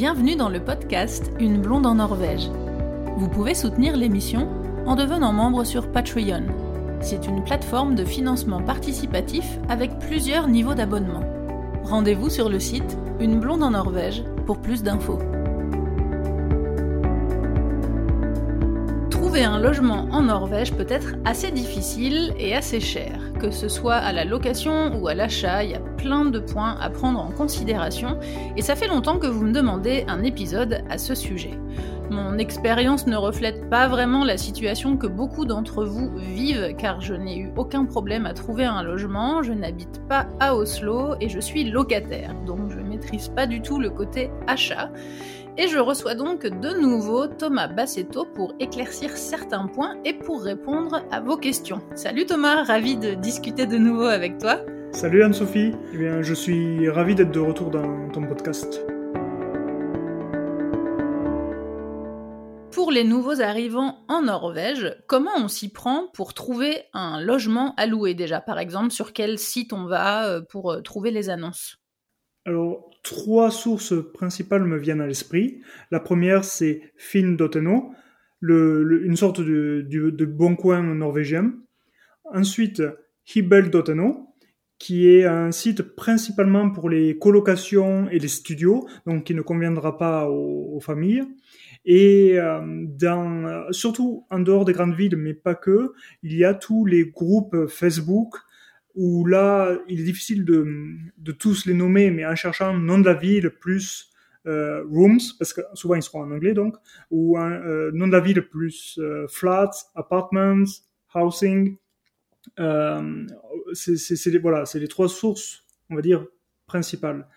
Bienvenue dans le podcast Une blonde en Norvège. Vous pouvez soutenir l'émission en devenant membre sur Patreon. C'est une plateforme de financement participatif avec plusieurs niveaux d'abonnement. Rendez-vous sur le site Une blonde en Norvège pour plus d'infos. Trouver un logement en Norvège peut être assez difficile et assez cher. Que ce soit à la location ou à l'achat, il y a plein de points à prendre en considération et ça fait longtemps que vous me demandez un épisode à ce sujet. Mon expérience ne reflète pas vraiment la situation que beaucoup d'entre vous vivent car je n'ai eu aucun problème à trouver un logement, je n'habite pas à Oslo et je suis locataire, donc je maîtrise pas du tout le côté achat. Et je reçois donc de nouveau Thomas Bassetto pour éclaircir certains points et pour répondre à vos questions. Salut Thomas, ravi de discuter de nouveau avec toi. Salut Anne-Sophie, eh bien, je suis ravi d'être de retour dans ton podcast. Pour les nouveaux arrivants en Norvège, comment on s'y prend pour trouver un logement à louer déjà? Par exemple, sur quel site on va euh, pour euh, trouver les annonces? Alors, trois sources principales me viennent à l'esprit. La première, c'est Finn.no, le, une sorte de, bon coin norvégien. Ensuite, Hibel.no, qui est un site principalement pour les colocations et les studios, donc qui ne conviendra pas aux, familles. Et euh, dans, surtout en dehors des grandes villes, mais pas que, il y a tous les groupes Facebook où là, il est difficile de, tous les nommer, mais en cherchant nom de la ville plus euh, rooms, parce que souvent ils seront en anglais donc, ou un euh, nom de la ville plus euh, flats, apartments, housing. Euh, c'est voilà, c'est les trois sources, on va dire, principales.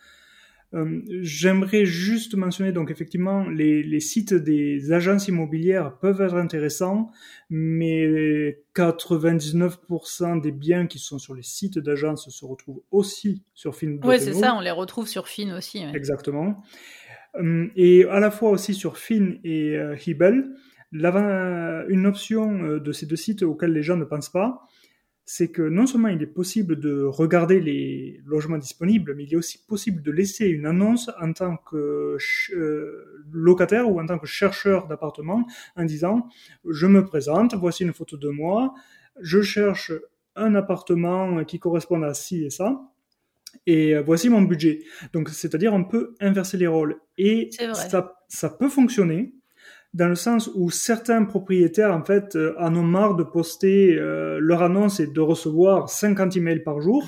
Euh, j'aimerais juste mentionner donc effectivement les, les, sites des agences immobilières peuvent être intéressants, mais 99% des biens qui sont sur les sites d'agences se retrouvent aussi sur Fin. Oui, c'est ça, on les retrouve sur Fin aussi. Exactement. Euh, et à la fois aussi sur Fin et euh, Hibel, une option de ces deux sites auxquels les gens ne pensent pas, c'est que non seulement il est possible de regarder les logements disponibles, mais il est aussi possible de laisser une annonce en tant que euh, locataire ou en tant que chercheur d'appartement en disant je me présente, voici une photo de moi, je cherche un appartement qui correspond à ci et ça. Et voici mon budget. Donc, c'est-à-dire, on peut inverser les rôles. Et ça, ça peut fonctionner dans le sens où certains propriétaires en fait euh, en ont marre de poster euh, leur annonce et de recevoir 50 emails par jour.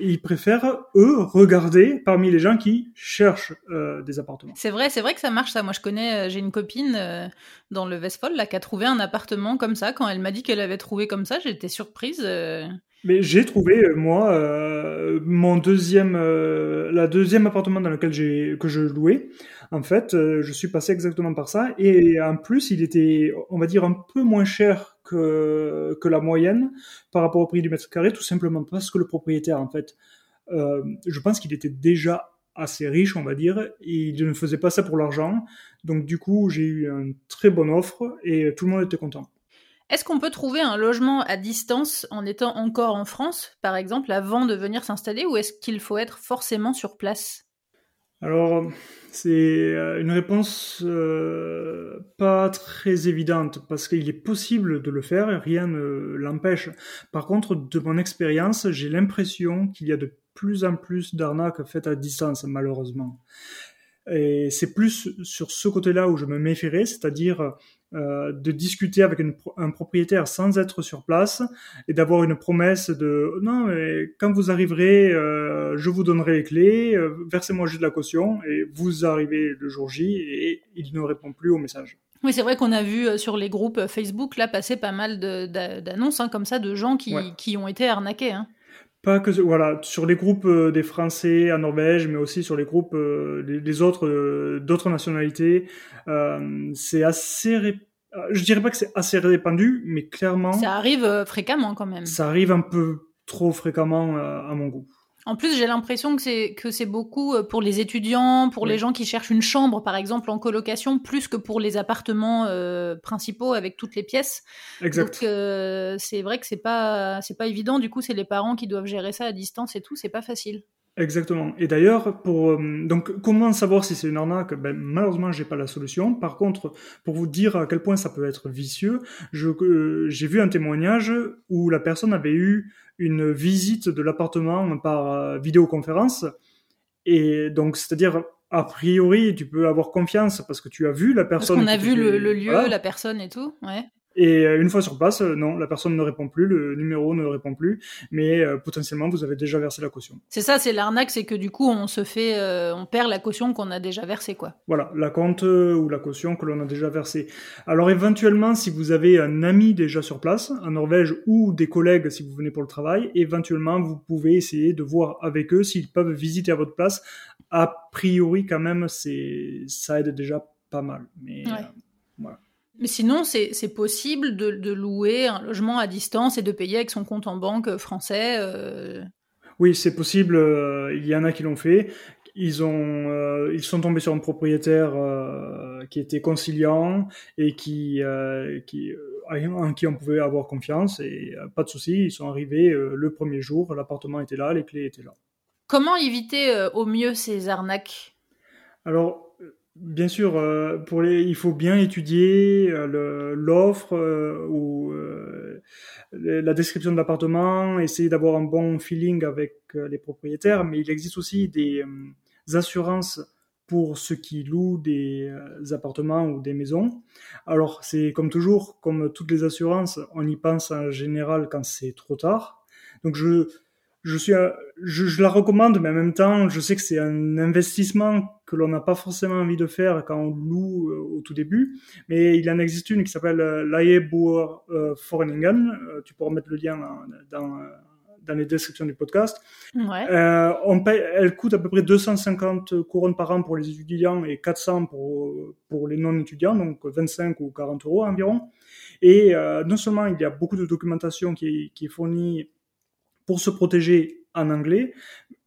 Ils préfèrent eux regarder parmi les gens qui cherchent euh, des appartements. C'est vrai, c'est vrai que ça marche ça. Moi, je connais, j'ai une copine dans le Vestfold là qui a trouvé un appartement comme ça. Quand elle m'a dit qu'elle avait trouvé comme ça, j'étais surprise. Mais j'ai trouvé moi mon deuxième, la deuxième appartement dans lequel j'ai que je louais en fait, euh, je suis passé exactement par ça. Et en plus, il était, on va dire, un peu moins cher que, la moyenne par rapport au prix du mètre carré, tout simplement parce que le propriétaire, en fait, euh, je pense qu'il était déjà assez riche, on va dire, il ne faisait pas ça pour l'argent. Donc du coup, j'ai eu une très bonne offre et tout le monde était content. Est-ce qu'on peut trouver un logement à distance en étant encore en France, par exemple, avant de venir s'installer, ou est-ce qu'il faut être forcément sur place? Alors, c'est euh, une réponse euh, pas très évidente parce qu'il est possible de le faire, rien ne l'empêche. Par contre, de mon expérience, j'ai l'impression qu'il y a de plus en plus d'arnaques faites à distance, malheureusement. Et c'est plus sur ce côté-là où je me méfierais, c'est-à-dire euh, de discuter avec un propriétaire sans être sur place et d'avoir une promesse de non, mais quand vous arriverez, euh, je vous donnerai les clés, euh, versez-moi juste la caution et vous arrivez le jour J et il ne répond plus au message. Oui, c'est vrai qu'on a vu sur les groupes Facebook là passer pas mal d'annonces hein, comme ça de gens qui, qui ont été arnaqués. Hein. Pas que voilà sur les groupes euh, des Français à Norvège, mais aussi sur les groupes euh, les, autres euh, d'autres nationalités, c'est assez je dirais pas que c'est assez répandu, mais clairement ça arrive fréquemment quand même. Ça arrive un peu trop fréquemment à mon goût. En plus, j'ai l'impression que c'est que c'est beaucoup euh, pour les étudiants, pour les gens qui cherchent une chambre, par exemple, en colocation, plus que pour les appartements euh, principaux avec toutes les pièces. Exact. Donc euh, c'est vrai que c'est pas c'est pas évident. Du coup, c'est les parents qui doivent gérer ça à distance et tout. C'est pas facile. Exactement. Et d'ailleurs, pour euh, donc comment savoir si c'est une arnaque? Ben malheureusement, j'ai pas la solution. Par contre, pour vous dire à quel point ça peut être vicieux, euh, j'ai vu un témoignage où la personne avait eu une visite de l'appartement par euh, vidéoconférence et donc c'est-à-dire a priori, tu peux avoir confiance parce que tu as vu la personne. Parce qu'on a vu le, lieu, la personne et tout. Ouais. Et euh, une fois sur place, euh, non, la personne ne répond plus, le numéro ne répond plus, mais euh, potentiellement vous avez déjà versé la caution. C'est ça, c'est l'arnaque, c'est que du coup on se fait, on perd la caution qu'on a déjà versée, quoi. Voilà, la compte ou la caution que l'on a déjà versée. Alors éventuellement, si vous avez un ami déjà sur place en Norvège ou des collègues si vous venez pour le travail, éventuellement vous pouvez essayer de voir avec eux s'ils peuvent visiter à votre place. A priori, quand même, c'est ça aide déjà pas mal, mais voilà. Mais sinon, c'est possible de, de, louer un logement à distance et de payer avec son compte en banque français euh... Oui, c'est possible. Euh, il y en a qui l'ont fait. Ils ont, euh, ils sont tombés sur un propriétaire euh, qui était conciliant et qui, qui, en qui on pouvait avoir confiance et pas de souci. Ils sont arrivés le premier jour. L'appartement était là, les clés étaient là. Comment éviter au mieux ces arnaques? Alors, Bien sûr, euh, il faut bien étudier euh, l'offre euh, ou la description de l'appartement, essayer d'avoir un bon feeling avec les propriétaires, mais il existe aussi des assurances pour ceux qui louent des appartements ou des maisons. Alors, c'est comme toujours, comme toutes les assurances, on y pense en général quand c'est trop tard. Donc, je, je suis, je, je, la recommande, mais en même temps, je sais que c'est un investissement que l'on n'a pas forcément envie de faire quand on loue euh, au tout début. Mais il en existe une qui s'appelle euh, euh, Foreningen. Euh, tu pourras mettre le lien dans, dans les descriptions du podcast. Ouais. Euh, on paye, elle coûte à peu près 250 couronnes par an pour les étudiants et 400 pour, pour les non-étudiants, donc 25 ou 40 euros environ. Et euh, non seulement il y a beaucoup de documentation qui qui est fournie pour se protéger en anglais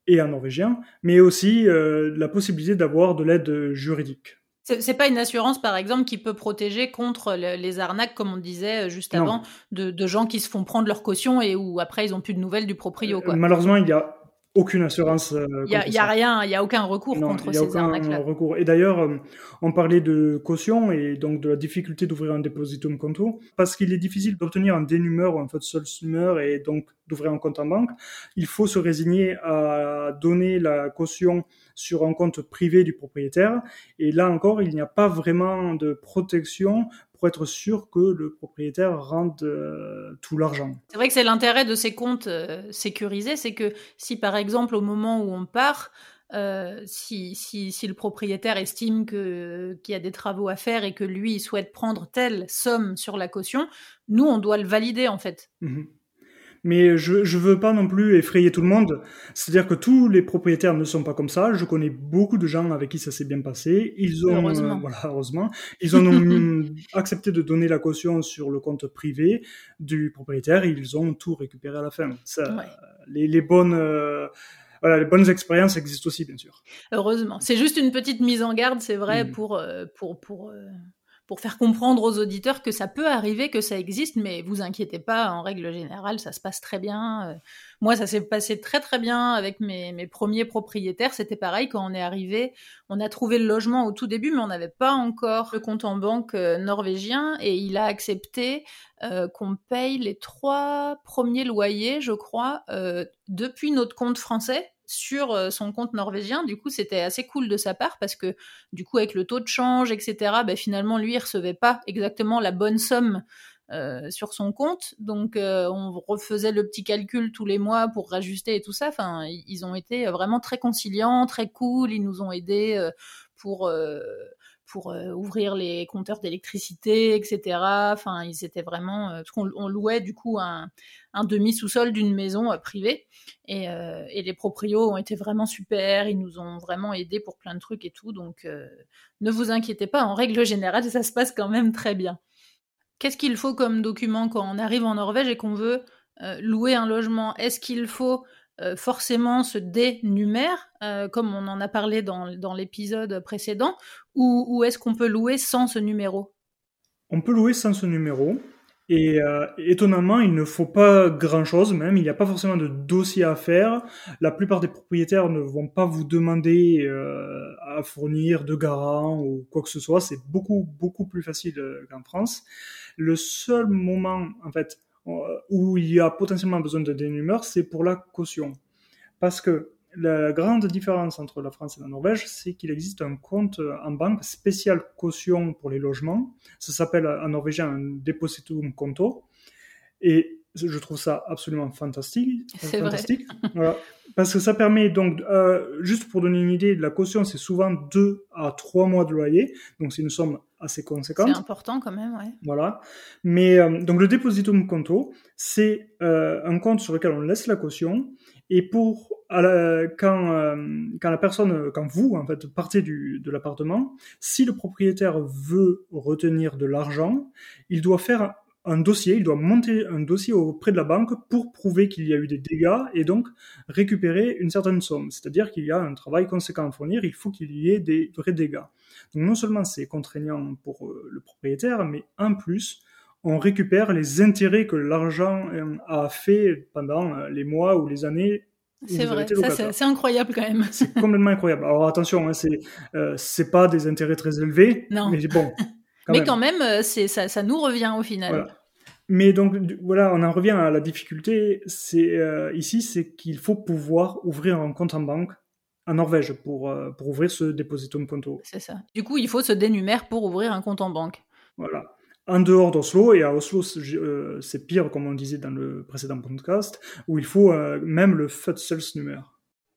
et en norvégien, mais aussi euh, la possibilité d'avoir de l'aide juridique. C'est pas une assurance, par exemple, qui peut protéger contre les arnaques, comme on disait juste avant, de, de, gens qui se font prendre leur caution et où après ils ont plus de nouvelles du proprio. Quoi. Malheureusement, il y a aucune assurance. Il euh, y, a, y a rien, il y a aucun recours contre ces arnaques-là. recours. Et d'ailleurs, euh, on parlait de caution et donc de la difficulté d'ouvrir un depositum conto parce qu'il est difficile d'obtenir un dénumeur ou un fait seul summer et donc d'ouvrir un compte en banque. Il faut se résigner à donner la caution sur un compte privé du propriétaire. Et là encore, il n'y a pas vraiment de protection pour être sûr que le propriétaire rende euh, tout l'argent. C'est vrai que c'est l'intérêt de ces comptes euh, sécurisés, c'est que si par exemple au moment où on part, euh, si, si, si, le propriétaire estime que qu'il y a des travaux à faire et que lui souhaite prendre telle somme sur la caution, nous on doit le valider en fait. Mmh mais je je veux pas non plus effrayer tout le monde. C'est-à-dire que tous les propriétaires ne sont pas comme ça. Je connais beaucoup de gens avec qui ça s'est bien passé. Ils ont heureusement, euh, voilà, heureusement, ils ont accepté de donner la caution sur le compte privé du propriétaire. Et ils ont tout récupéré à la fin. Ça, ouais. les, les bonnes euh, voilà, les bonnes expériences existent aussi, bien sûr. Heureusement. C'est juste une petite mise en garde, c'est vrai, mmh. pour, euh, pour, pour, euh, pour faire comprendre aux auditeurs que ça peut arriver, que ça existe, mais vous inquiétez pas, en règle générale, ça se passe très bien. Euh, moi, ça s'est passé très très bien avec mes, mes premiers propriétaires. C'était pareil quand on est arrivé, on a trouvé le logement au tout début, mais on n'avait pas encore le compte en banque euh, norvégien et il a accepté euh, qu'on paye les trois premiers loyers, je crois, depuis notre compte français sur euh, son compte norvégien. Du coup, c'était assez cool de sa part parce que, du coup, avec le taux de change, etc., ben, finalement, lui, il recevait pas exactement la bonne somme euh, sur son compte. Donc, euh, on refaisait le petit calcul tous les mois pour rajuster et tout ça. Enfin, ils ont été vraiment très conciliants, très cool. Ils nous ont aidés pour pour euh, ouvrir les compteurs d'électricité, etc. Enfin, ils étaient vraiment, euh, parce qu'on on louait du coup un, demi sous-sol d'une maison euh, privée, et, les proprios ont été vraiment super. Ils nous ont vraiment aidés pour plein de trucs et tout. Donc, ne vous inquiétez pas. En règle générale, ça se passe quand même très bien. Qu'est-ce qu'il faut comme document quand on arrive en Norvège et qu'on veut louer un logement? Est-ce qu'il faut euh, forcément se dénumère, euh, comme on en a parlé dans, dans l'épisode précédent, ou, ou est-ce qu'on peut louer sans ce numéro? On peut louer sans ce numéro. Et euh, étonnamment, il ne faut pas grand-chose même, il n'y a pas forcément de dossier à faire. La plupart des propriétaires ne vont pas vous demander à fournir de garant ou quoi que ce soit. C'est beaucoup, beaucoup plus facile qu'en France. Le seul moment, en fait, où il y a potentiellement besoin de dénumeur, c'est pour la caution. Parce que la grande différence entre la France et la Norvège, c'est qu'il existe un compte en banque spécial caution pour les logements. Ça s'appelle en norvégien un depositum conto. Et je trouve ça absolument fantastique. C'est fantastique. Voilà. Parce que ça permet donc, euh, juste pour donner une idée, la caution, c'est souvent 2 à 3 mois de loyer. Donc c'est une somme assez conséquente. C'est important quand même, ouais. Voilà. Mais euh, donc le depositum conto, c'est euh, un compte sur lequel on laisse la caution. Et pour quand, euh, quand la personne, quand vous en fait partez du, de l'appartement, si le propriétaire veut retenir de l'argent, il doit faire un dossier, il doit monter un dossier auprès de la banque pour prouver qu'il y a eu des dégâts et donc récupérer une certaine somme. C'est-à-dire qu'il y a un travail conséquent à fournir, il faut qu'il y ait des vrais dégâts. Donc non seulement c'est contraignant pour euh, le propriétaire, mais en plus, on récupère les intérêts que l'argent euh, a fait pendant euh, les mois ou les années c'est vrai, c'est incroyable quand même. C'est complètement incroyable. Alors attention, hein, c'est euh, c'est pas des intérêts très élevés, non. mais bon. Quand mais même. quand même, c'est ça, ça nous revient au final. Voilà. Mais donc voilà, on en revient à la difficulté. C'est euh, ici, c'est qu'il faut pouvoir ouvrir un compte en banque en Norvège pour euh, pour ouvrir ce depositum conto. C'est ça. Du coup, il faut se dénumère pour ouvrir un compte en banque. Voilà en dehors d'Oslo, et à Oslo euh, c'est pire comme on disait dans le précédent podcast, où il faut euh, même le numéro.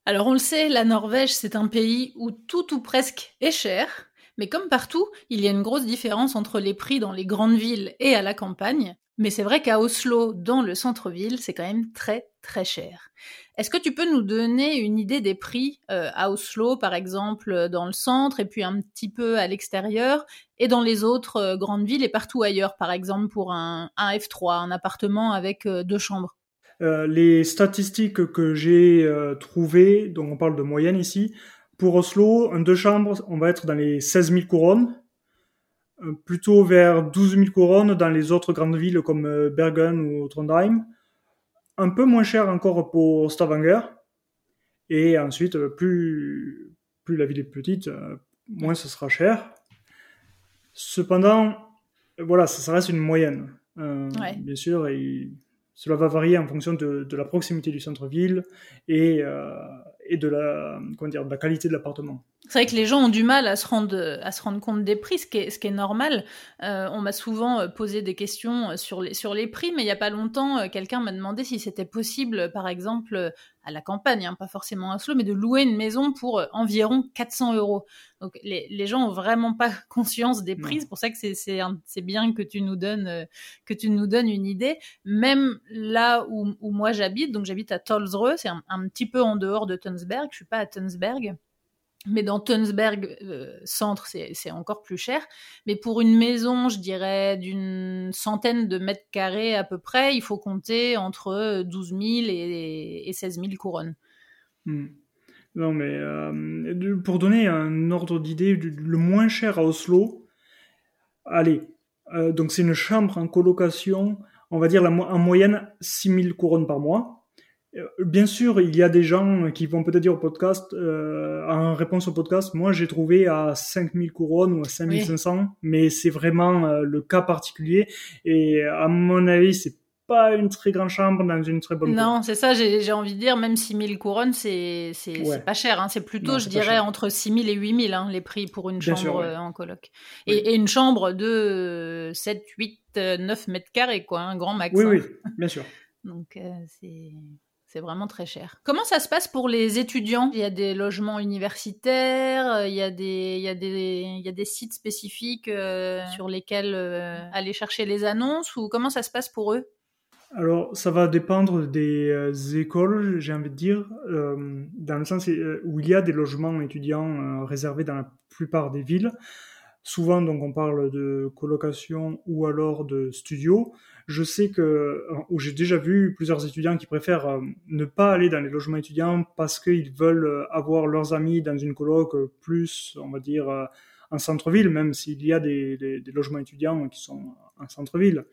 Alors on le sait, la Norvège c'est un pays où tout ou presque est cher, mais comme partout, il y a une grosse différence entre les prix dans les grandes villes et à la campagne, mais c'est vrai qu'à Oslo, dans le centre-ville, c'est quand même très très cher. Est-ce que tu peux nous donner une idée des prix euh, à Oslo, par exemple, euh, dans le centre, et puis un petit peu à l'extérieur, et dans les autres euh, grandes villes et partout ailleurs, par exemple, pour un, F3, un appartement avec deux chambres? Les statistiques que j'ai trouvées, donc on parle de moyenne ici, pour Oslo, un deux chambres, on va être dans les 16 000 couronnes, plutôt vers 12 000 couronnes dans les autres grandes villes comme Bergen ou Trondheim un peu moins cher encore pour Stavanger. Et ensuite, euh, plus, plus la ville est petite, euh, moins ce sera cher. Cependant, voilà, ça, reste une moyenne. Euh, bien sûr, et cela va varier en fonction de, de la proximité du centre-ville et, et de la, comment dire, de la qualité de l'appartement. C'est vrai que les gens ont du mal à se rendre, à se rendre compte des prix, ce qui est, ce qui est normal. Euh, on m'a souvent euh, posé des questions euh, sur les, sur les prix, mais il n'y a pas longtemps, quelqu'un m'a demandé si c'était possible, par exemple, à la campagne, hein, pas forcément à Oslo, mais de louer une maison pour environ 400 euros. Donc les, les gens ont vraiment pas conscience des prix. C'est pour ça que c'est bien que tu nous donnes que tu nous donnes une idée. Même là où, où moi j'habite, donc j'habite à Tolsrø, c'est un, un, petit peu en dehors de Tønsberg. Je suis pas à Tønsberg. Mais dans Tunsberg euh, centre, c'est encore plus cher. Mais pour une maison, je dirais, d'une centaine de mètres carrés à peu près, il faut compter entre 12 000 et, 16 000 couronnes. Hmm. Non, mais euh, pour donner un ordre d'idée, le moins cher à Oslo, allez, euh, donc c'est une chambre en colocation, on va dire en moyenne 6 000 couronnes par mois. Euh, bien sûr, il y a des gens qui vont peut-être dire au podcast, euh, en réponse au podcast, moi j'ai trouvé à 5000 couronnes ou à 5500, mais c'est vraiment euh, le cas particulier. Et à mon avis, c'est pas une très grande chambre dans une très bonne Non, c'est ça, j'ai envie de dire, même 6000 couronnes, c'est pas cher. Hein. C'est plutôt, je dirais, entre 6000 et 8000 hein, les prix pour une chambre en coloc. Et, une chambre de 7, 8, 9 mètres carrés, quoi, un grand max. Oui, oui, bien sûr. Donc, c'est c'est vraiment très cher. Comment ça se passe pour les étudiants? Il y a des logements universitaires, euh, il y a des, il y a des, il y a des sites spécifiques euh, sur lesquels euh, aller chercher les annonces ou comment ça se passe pour eux? Alors, ça va dépendre des écoles, j'ai envie de dire, dans le sens où il y a des logements étudiants réservés dans la plupart des villes. Souvent, donc, on parle de colocation ou alors de studio. Je sais que, euh, où j'ai déjà vu plusieurs étudiants qui préfèrent euh, ne pas aller dans les logements étudiants parce qu'ils veulent euh, avoir leurs amis dans une coloc plus, on va dire, en centre-ville, même s'il y a des, des, logements étudiants qui sont en centre-ville.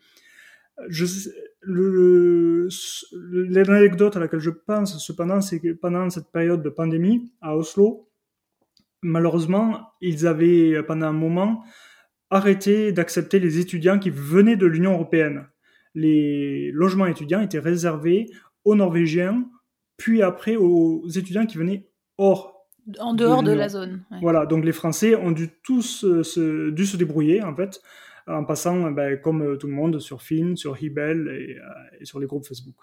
l'anecdote à laquelle je pense cependant, c'est que pendant cette période de pandémie à Oslo, malheureusement, ils avaient pendant un moment arrêté d'accepter les étudiants qui venaient de l'Union européenne. Les logements étudiants étaient réservés aux Norvégiens, puis après aux étudiants qui venaient hors en dehors de, la zone. Voilà, donc les Français ont dû tous se, dû se débrouiller en fait, en passant ben, comme tout le monde sur Fin, sur Hibel et, euh, et sur les groupes Facebook.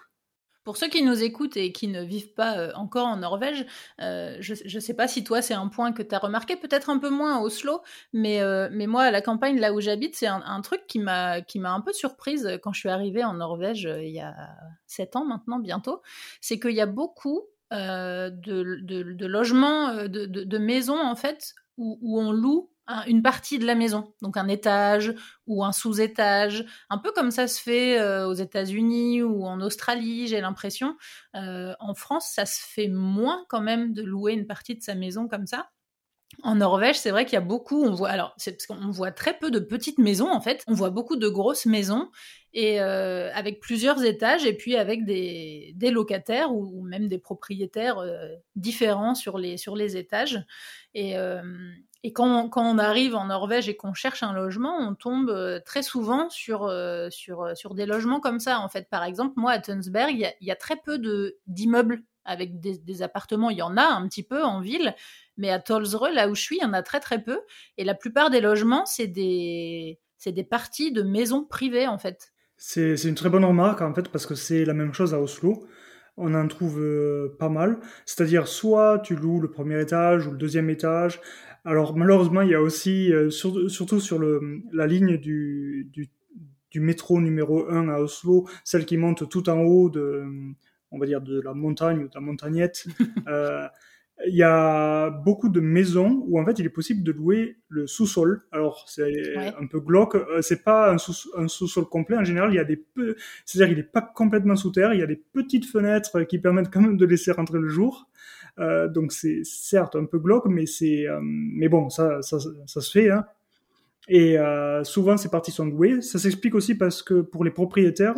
Pour ceux qui nous écoutent et qui ne vivent pas euh, encore en Norvège, euh, je ne sais pas si toi c'est un point que tu as remarqué, peut-être un peu moins à Oslo, mais, euh, mais moi à la campagne là où j'habite, c'est un, truc qui m'a un peu surprise quand je suis arrivée en Norvège il y a sept ans maintenant bientôt, c'est qu'il y a beaucoup de, de, logements, de, de, maisons en fait où, où on loue une partie de la maison, donc un étage ou un sous-étage, un peu comme ça se fait euh, aux États-Unis ou en Australie, j'ai l'impression. Euh, en France, ça se fait moins quand même de louer une partie de sa maison comme ça. En Norvège, c'est vrai qu'il y a beaucoup, on voit, alors c'est parce qu'on voit très peu de petites maisons en fait, on voit beaucoup de grosses maisons et euh, avec plusieurs étages et puis avec des, des locataires ou, même des propriétaires différents sur les, sur les étages. Et, et quand, on arrive en Norvège et qu'on cherche un logement, on tombe très souvent sur, sur, sur des logements comme ça. En fait, par exemple, moi à Tunsberg, il y a, très peu d'immeubles avec des, appartements. Il y en a un petit peu en ville, mais à Tolsre, là où je suis, il y en a très très peu. Et la plupart des logements, c'est des, des parties de maisons privées en fait. C'est une très bonne remarque en fait parce que c'est la même chose à Oslo. On en trouve euh, pas mal. C'est-à-dire soit tu loues le premier étage ou le deuxième étage. Alors malheureusement il y a aussi, euh, surtout sur le, la ligne du, du, du, métro numéro 1 à Oslo, celle qui monte tout en haut de, on va dire de la montagne ou de la montagnette. euh, il y a beaucoup de maisons où en fait il est possible de louer le sous-sol. Alors c'est un peu glauque, euh, c'est pas un, sous- sol complet. En général, il y a des peu, c'est-à-dire qu'il n'est pas complètement sous terre. Il y a des petites fenêtres qui permettent quand même de laisser rentrer le jour. Euh, donc c'est certes un peu glauque, mais c'est, euh, mais bon, ça, ça, se fait. Hein. Et euh, souvent ces parties sont louées. Ça s'explique aussi parce que pour les propriétaires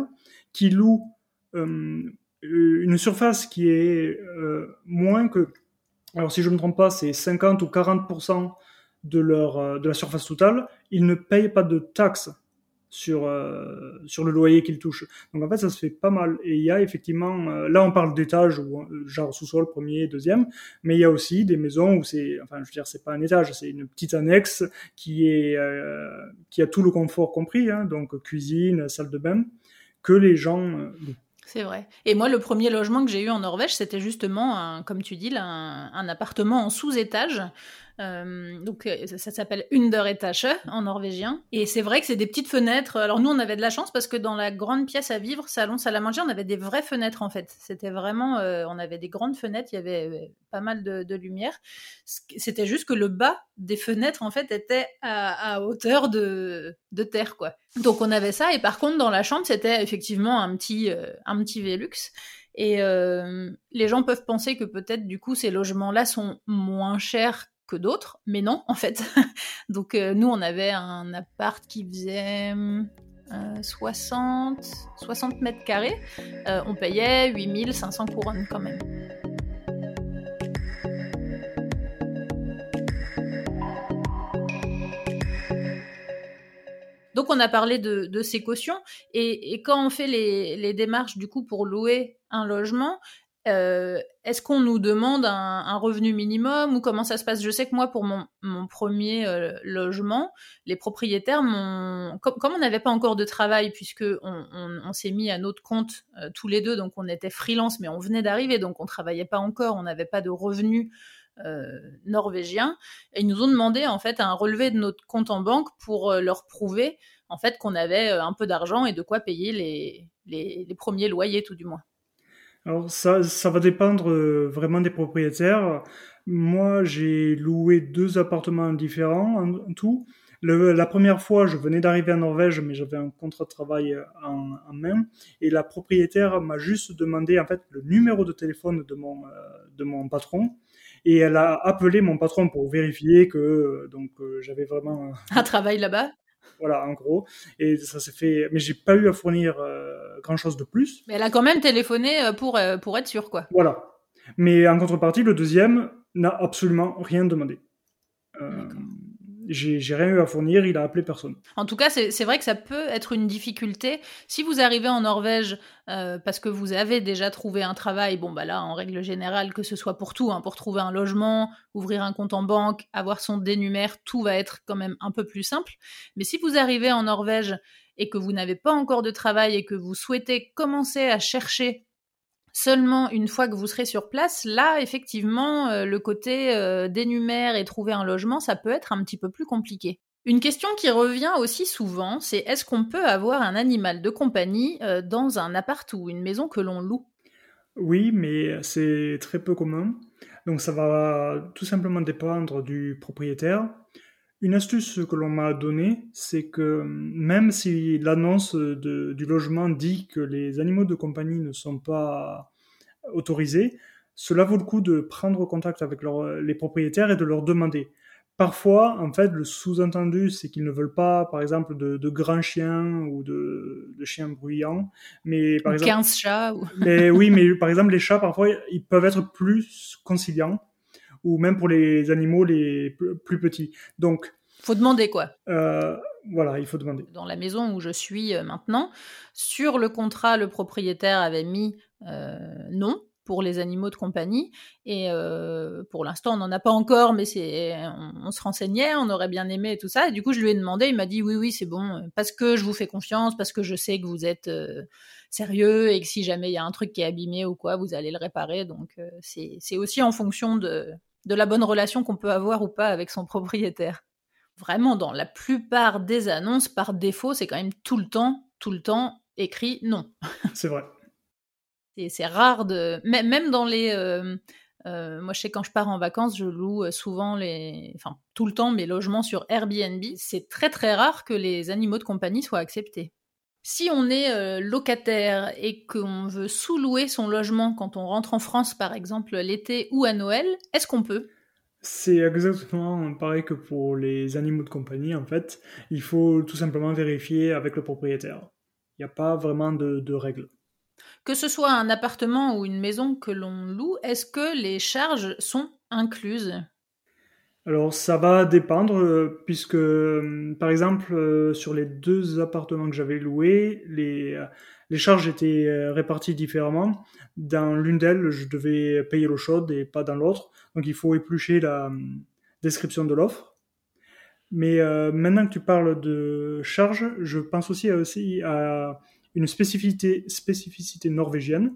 qui louent une surface qui est moins que alors si je ne me trompe pas, c'est 50 ou 40% de, leur, de la surface totale, ils ne payent pas de taxes sur, euh, sur le loyer qu'ils touchent. Donc en fait, ça se fait pas mal. Et il y a effectivement, euh, là on parle d'étages, genre sous-sol, premier, deuxième, mais il y a aussi des maisons où c'est, enfin je veux dire, c'est pas un étage, c'est une petite annexe qui, est, qui a tout le confort compris, hein, donc cuisine, salle de bain, que les gens c'est vrai. Et moi, le premier logement que j'ai eu en Norvège, c'était justement, comme tu dis, un, un appartement en sous-étage euh, donc euh, ça, s'appelle Underetage en norvégien. Et c'est vrai que c'est des petites fenêtres. Alors nous on avait de la chance parce que dans la grande pièce à vivre, salon, salle à manger, on avait des vraies fenêtres en fait. C'était vraiment, euh, on avait des grandes fenêtres, il y avait pas mal de, lumière. C'était juste que le bas des fenêtres en fait était à, hauteur de, terre quoi. Donc on avait ça et par contre dans la chambre c'était effectivement un petit, un petit Velux. Et les gens peuvent penser que peut-être du coup ces logements-là sont moins chers que d'autres, mais non, en fait. Donc euh, nous, on avait un appart qui faisait 60, euh, 60 mètres carrés. Euh, on payait 8500 couronnes quand même. Donc on a parlé de, ces cautions et, quand on fait les, démarches du coup pour louer un logement, euh, est-ce qu'on nous demande un, revenu minimum ou comment ça se passe? Je sais que moi, pour mon, premier euh, logement, les propriétaires m'ont, comme, on n'avait pas encore de travail puisque on, s'est mis à notre compte euh, tous les deux, donc on était freelance, mais on venait d'arriver, donc on travaillait pas encore, on n'avait pas de revenus norvégiens, et ils nous ont demandé en fait un relevé de notre compte en banque pour leur prouver en fait qu'on avait un peu d'argent et de quoi payer les premiers loyers tout du moins. Alors ça, ça va dépendre euh, vraiment des propriétaires. Moi, j'ai loué deux appartements différents en tout. La première fois, je venais d'arriver en Norvège, mais j'avais un contrat de travail en, en main. Et la propriétaire m'a juste demandé en fait le numéro de téléphone de mon euh, de mon patron. Et elle a appelé mon patron pour vérifier que donc euh, j'avais vraiment un travail là-bas? Voilà, en gros. Et ça s'est fait. Mais j'ai pas eu à fournir grand chose de plus. Mais elle a quand même téléphoné pour, pour être sûre, quoi. Voilà. Mais en contrepartie, le deuxième n'a absolument rien demandé. Euh, j'ai rien eu à fournir, il a appelé personne. En tout cas, c'est vrai que ça peut être une difficulté. Si vous arrivez en Norvège euh, parce que vous avez déjà trouvé un travail, bon bah là, en règle générale, que ce soit pour tout, hein, pour trouver un logement, ouvrir un compte en banque, avoir son dénumère, tout va être quand même un peu plus simple. Mais si vous arrivez en Norvège et que vous n'avez pas encore de travail et que vous souhaitez commencer à chercher Seulement une fois que vous serez sur place, là, effectivement, euh, le côté euh, dénumère et trouver un logement, ça peut être un petit peu plus compliqué. Une question qui revient aussi souvent, c'est est-ce qu'on peut avoir un animal de compagnie euh, dans un appart ou une maison que l'on loue? Oui, mais c'est très peu commun. Donc ça va tout simplement dépendre du propriétaire. Une astuce que l'on m'a donnée, c'est que même si l'annonce du logement dit que les animaux de compagnie ne sont pas autorisés, cela vaut le coup de prendre contact avec les propriétaires et de leur demander. Parfois, en fait, le sous-entendu, c'est qu'ils ne veulent pas, par exemple, de, grands chiens ou de, chiens bruyants. Mais par exemple, 15 chats. Mais oui, mais par exemple, les chats, parfois, ils peuvent être plus conciliants ou même pour les animaux les plus petits. Donc, faut demander quoi euh, Voilà, il faut demander. Dans la maison où je suis euh, maintenant, sur le contrat, le propriétaire avait mis euh, non pour les animaux de compagnie. Et pour l'instant, on n'en a pas encore, mais c'est, on, se renseignait, on aurait bien aimé et tout ça. Et du coup, je lui ai demandé, il m'a dit oui, oui, c'est bon, parce que je vous fais confiance, parce que je sais que vous êtes sérieux et que si jamais il y a un truc qui est abîmé ou quoi, vous allez le réparer. Donc, c'est aussi en fonction de, de la bonne relation qu'on peut avoir ou pas avec son propriétaire. Vraiment, dans la plupart des annonces, par défaut, c'est quand même tout le temps, tout le temps écrit non. C'est vrai. Et c'est rare de. Même dans les. Euh, euh, moi, je sais quand je pars en vacances, je loue euh, souvent les. Enfin, tout le temps mes logements sur Airbnb. C'est très très rare que les animaux de compagnie soient acceptés. Si on est locataire et qu'on veut sous-louer son logement quand on rentre en France, par exemple, l'été ou à Noël, est-ce qu'on peut? C'est exactement pareil que pour les animaux de compagnie, en fait. Il faut tout simplement vérifier avec le propriétaire. Il n'y a pas vraiment de, règles. Que ce soit un appartement ou une maison que l'on loue, est-ce que les charges sont incluses? Alors ça va dépendre euh, puisque euh, par exemple euh, sur les deux appartements que j'avais loués, les, charges étaient réparties différemment. Dans l'une d'elles, je devais payer l'eau chaude et pas dans l'autre. Donc il faut éplucher la description de l'offre. Mais maintenant que tu parles de charges, je pense aussi à, aussi à une spécificité, spécificité norvégienne,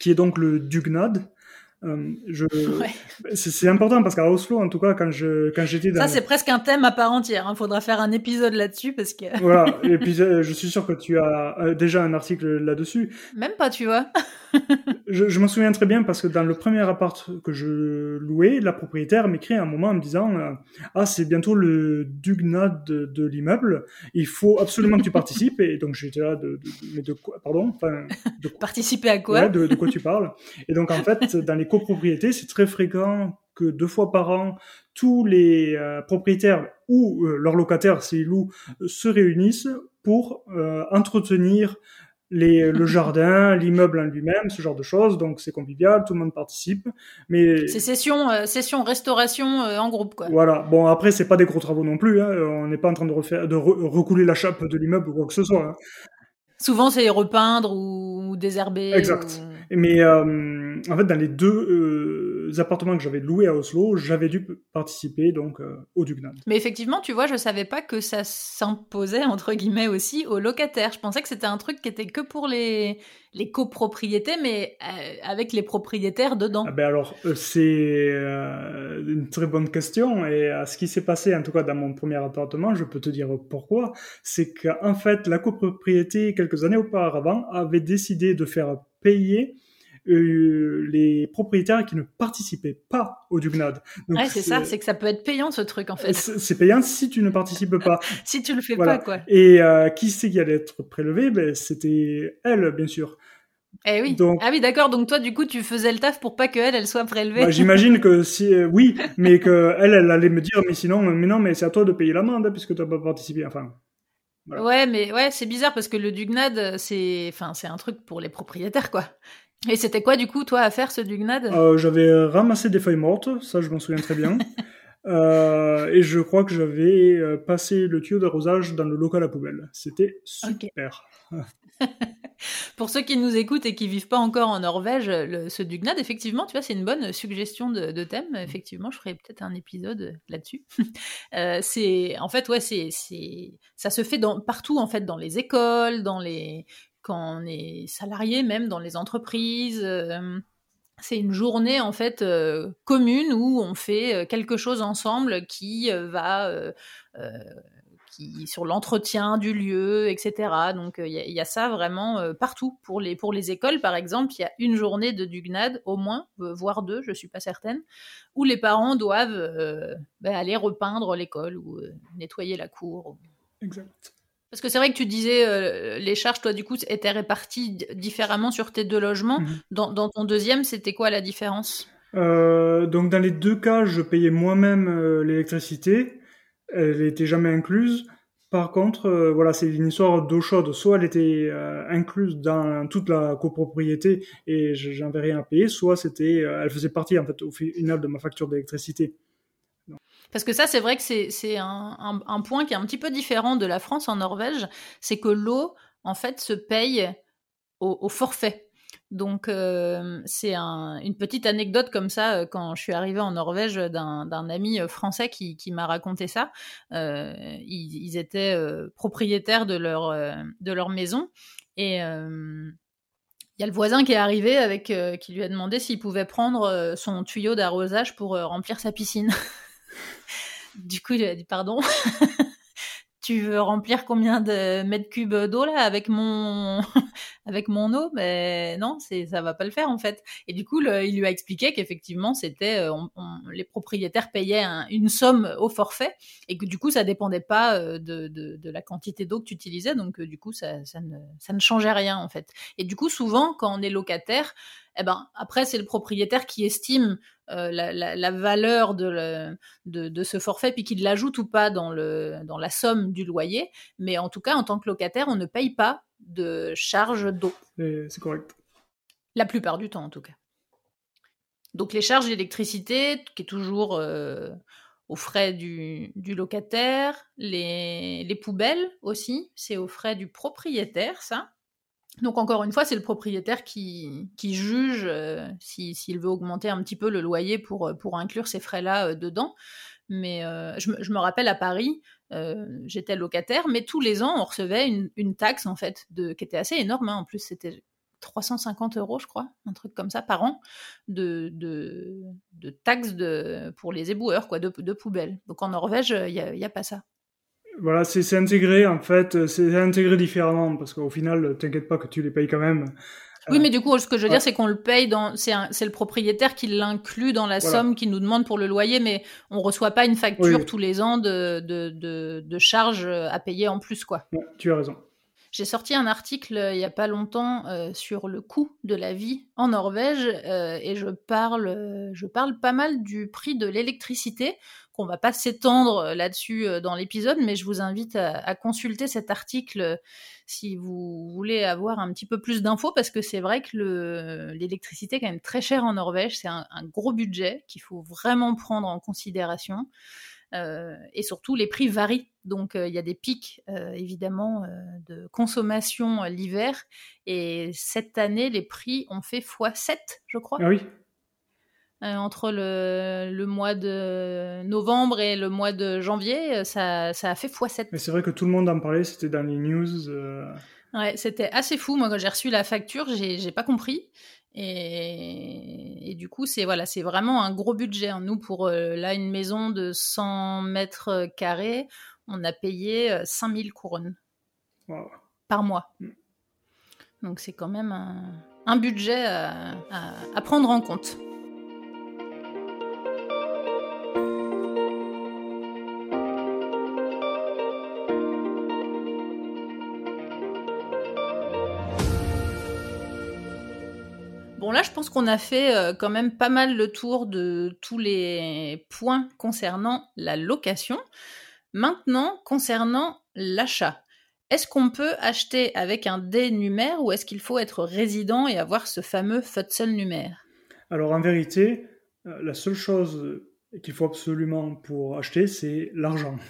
qui est donc le dugnad. Euh, je... C'est important parce qu'à Oslo, en tout cas, quand je quand j'étais dans... Ça, c'est presque un thème à part entière. Il hein. faudra faire un épisode là-dessus parce que... voilà, et puis euh, je suis sûr que tu as euh, déjà un article là-dessus. Même pas, tu vois. je, je m'en souviens très bien parce que dans le premier appart que je louais, la propriétaire m'écrit à un moment en me disant Ah, c'est bientôt le dugnad de, de l'immeuble, il faut absolument que tu participes. Et donc j'étais là, de, mais de quoi Pardon de... Participer à quoi ouais, de, de quoi tu parles Et donc en fait, dans les copropriété, c'est très fréquent que deux fois par an, tous les euh, propriétaires ou euh, leurs locataires, s'ils louent, se réunissent pour euh, entretenir les, le jardin, l'immeuble en lui-même, ce genre de choses. Donc c'est convivial, tout le monde participe. Mais c'est session, session restauration en groupe, quoi. Voilà. Bon après c'est pas des gros travaux non plus. Hein. On n'est pas en train de refaire, de recouler la chape de l'immeuble ou quoi que ce soit. Hein. Souvent c'est repeindre ou désherber. Exact. Mais en fait, dans les deux euh, appartements que j'avais loués à Oslo, j'avais dû participer donc euh, au Dugnad. Mais effectivement, tu vois, je savais pas que ça s'imposait entre guillemets aussi aux locataires. Je pensais que c'était un truc qui était que pour les les copropriétés, mais euh, avec les propriétaires dedans. Ah ben alors, c'est une très bonne question. Et à ce qui s'est passé, en tout cas dans mon premier appartement, je peux te dire pourquoi. C'est qu'en fait, la copropriété, quelques années auparavant, avait décidé de faire payer euh, les propriétaires qui ne participaient pas au Dugnad. ouais, c'est ça, c'est que ça peut être payant ce truc en fait. C'est payant si tu ne participes pas. si tu le fais pas, quoi. Et euh, qui c'est qui allait être prélevé? Ben, C'était elle, bien sûr. Eh oui. ah oui, d'accord. Donc toi, du coup, tu faisais le taf pour pas qu'elle, elle soit prélevée. Bah, j'imagine que si, euh, oui, mais que elle, elle allait me dire, mais sinon, mais non, mais c'est à toi de payer l'amende hein, puisque tu n'as pas participé. Enfin. Ouais, mais ouais, c'est bizarre parce que le dugnad, c'est, enfin, c'est un truc pour les propriétaires, quoi. Et c'était quoi, du coup, toi, à faire ce dugnad? Euh, J'avais ramassé des feuilles mortes, ça, je m'en souviens très bien. Euh, et je crois que j'avais euh, passé le tuyau d'arrosage dans le local à poubelle. C'était super. Pour ceux qui nous écoutent et qui vivent pas encore en Norvège, le, ce dugnad, effectivement, tu vois, c'est une bonne suggestion de, thème. Effectivement, je ferai peut-être un épisode là-dessus. euh, c'est, en fait, ouais, c'est, c'est, ça se fait dans, partout, en fait, dans les écoles, dans les, quand on est salarié, même dans les entreprises. Euh, c'est une journée en fait euh, commune où on fait quelque chose ensemble qui va qui sur l'entretien du lieu, etc. Donc il y, a ça vraiment partout pour les pour les écoles par exemple, il y a une journée de dugnad au moins, voire deux, je suis pas certaine, où les parents doivent ben, aller repeindre l'école ou nettoyer la cour. Exact. Parce que c'est vrai que tu disais, euh, les charges, toi, du coup, étaient réparties différemment sur tes deux logements. Mhm. Dans, ton deuxième, c'était quoi la différence? Euh, Donc, dans les deux cas, je payais moi-même euh, l'électricité. Elle n'était jamais incluse. Par contre, voilà, c'est une histoire d'eau chaude. Soit elle était incluse dans toute la copropriété et j'avais rien à payer, soit c'était, elle faisait partie en fait au final de ma facture d'électricité. Parce que ça, c'est vrai que c'est un, point qui est un petit peu différent de la France en Norvège, c'est que l'eau, en fait, se paye au, forfait. Donc euh, c'est une petite anecdote comme ça euh, quand je suis arrivée en Norvège d'un ami euh, français qui, m'a raconté ça. ils, étaient propriétaires de leur, de leur maison et il y a le voisin qui est arrivé avec qui lui a demandé s'il pouvait prendre son tuyau d'arrosage pour remplir sa piscine. du coup, il a dit pardon. tu veux remplir combien de mètres cubes d'eau là avec mon avec mon eau? Mais non c'est ça va pas le faire en fait. Et du coup il lui a expliqué qu'effectivement c'était euh, les propriétaires payaient une somme au forfait et que du coup ça dépendait pas euh, de, la quantité d'eau que tu utilisais. Donc euh, du coup ne, ça ne changeait rien en fait. Et du coup souvent quand on est locataire eh ben après c'est le propriétaire qui estime euh, la, valeur de, de, ce forfait puis qu'il l'ajoute ou pas dans, le, dans la somme du loyer. Mais en tout cas, en tant que locataire, on ne paye pas de charge d'eau. C'est correct. La plupart du temps, en tout cas. Donc les charges d'électricité, qui est toujours euh, aux frais du, locataire, les, les poubelles aussi, c'est aux frais du propriétaire, ça. Donc encore une fois, c'est le propriétaire qui, juge euh, s'il veut augmenter un petit peu le loyer pour, pour inclure ces frais-là euh, dedans. Mais euh, je, me rappelle à Paris, j'étais locataire, mais tous les ans, on recevait une, taxe en fait, qui était assez énorme. Hein. En plus, c'était 350 euros, je crois, un truc comme ça par an, de, taxes pour les éboueurs, quoi, de, poubelles. Donc en Norvège, il n'y a pas ça voilà, c'est intégré en fait, c'est intégré différemment parce qu'au final, t'inquiète pas que tu les payes quand même. Oui, mais du coup, ce que je veux dire, c'est qu'on le paye dans, c'est le propriétaire qui l'inclut dans la somme qu'il nous demande pour le loyer, mais on reçoit pas une facture tous les ans de, de, de, de charges à payer en plus, quoi. tu as raison. J'ai sorti un article euh, il n'y a pas longtemps euh, sur le coût de la vie en Norvège euh, et je parle, je parle pas mal du prix de l'électricité qu'on va pas s'étendre euh, là-dessus euh, dans l'épisode, mais je vous invite à, consulter cet article euh, si vous voulez avoir un petit peu plus d'infos, parce que c'est vrai que l'électricité est quand même très chère en Norvège, c'est un, gros budget qu'il faut vraiment prendre en considération. et surtout, les prix varient. Donc, il y a des pics, évidemment, de consommation l'hiver. Et cette année, les prix ont fait x7, je crois. Ah oui, entre le, le, mois de novembre et le mois de janvier, euh, ça, ça a fait x7. Mais c'est vrai que tout le monde en parlait, c'était dans les news. Euh. Ouais, c'était assez fou. Moi, quand j'ai reçu la facture, j'ai pas compris. Et, et, du coup, c'est voilà, c'est vraiment un gros budget. Hein. Nous, pour là, une maison de 100 mètres carrés, on a payé 5000 couronnes par mois. Mm. Donc, c'est quand même un, un budget à, à prendre en compte. Qu'on a fait quand même pas mal le tour de tous les points concernant la location. Maintenant, concernant l'achat. Est-ce qu'on peut acheter avec un dénumère ou est-ce qu'il faut être résident et avoir ce fameux numère Alors en vérité, euh, la seule chose qu'il faut absolument pour acheter, c'est l'argent.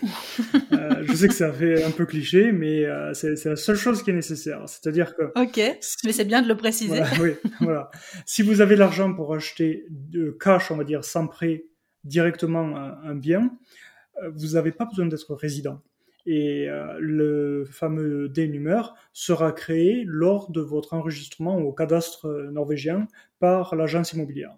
Euh, je sais que ça fait un peu cliché, mais euh, c'est la seule chose qui est nécessaire. C'est-à-dire que... Ok, mais c'est bien de le préciser. oui, voilà. Si vous avez l'argent pour acheter de cash, on va dire, sans prêt, directement un bien, vous n'avez pas besoin d'être résident et euh, le fameux dénumère sera créé lors de votre enregistrement au cadastre norvégien par l'agence immobilière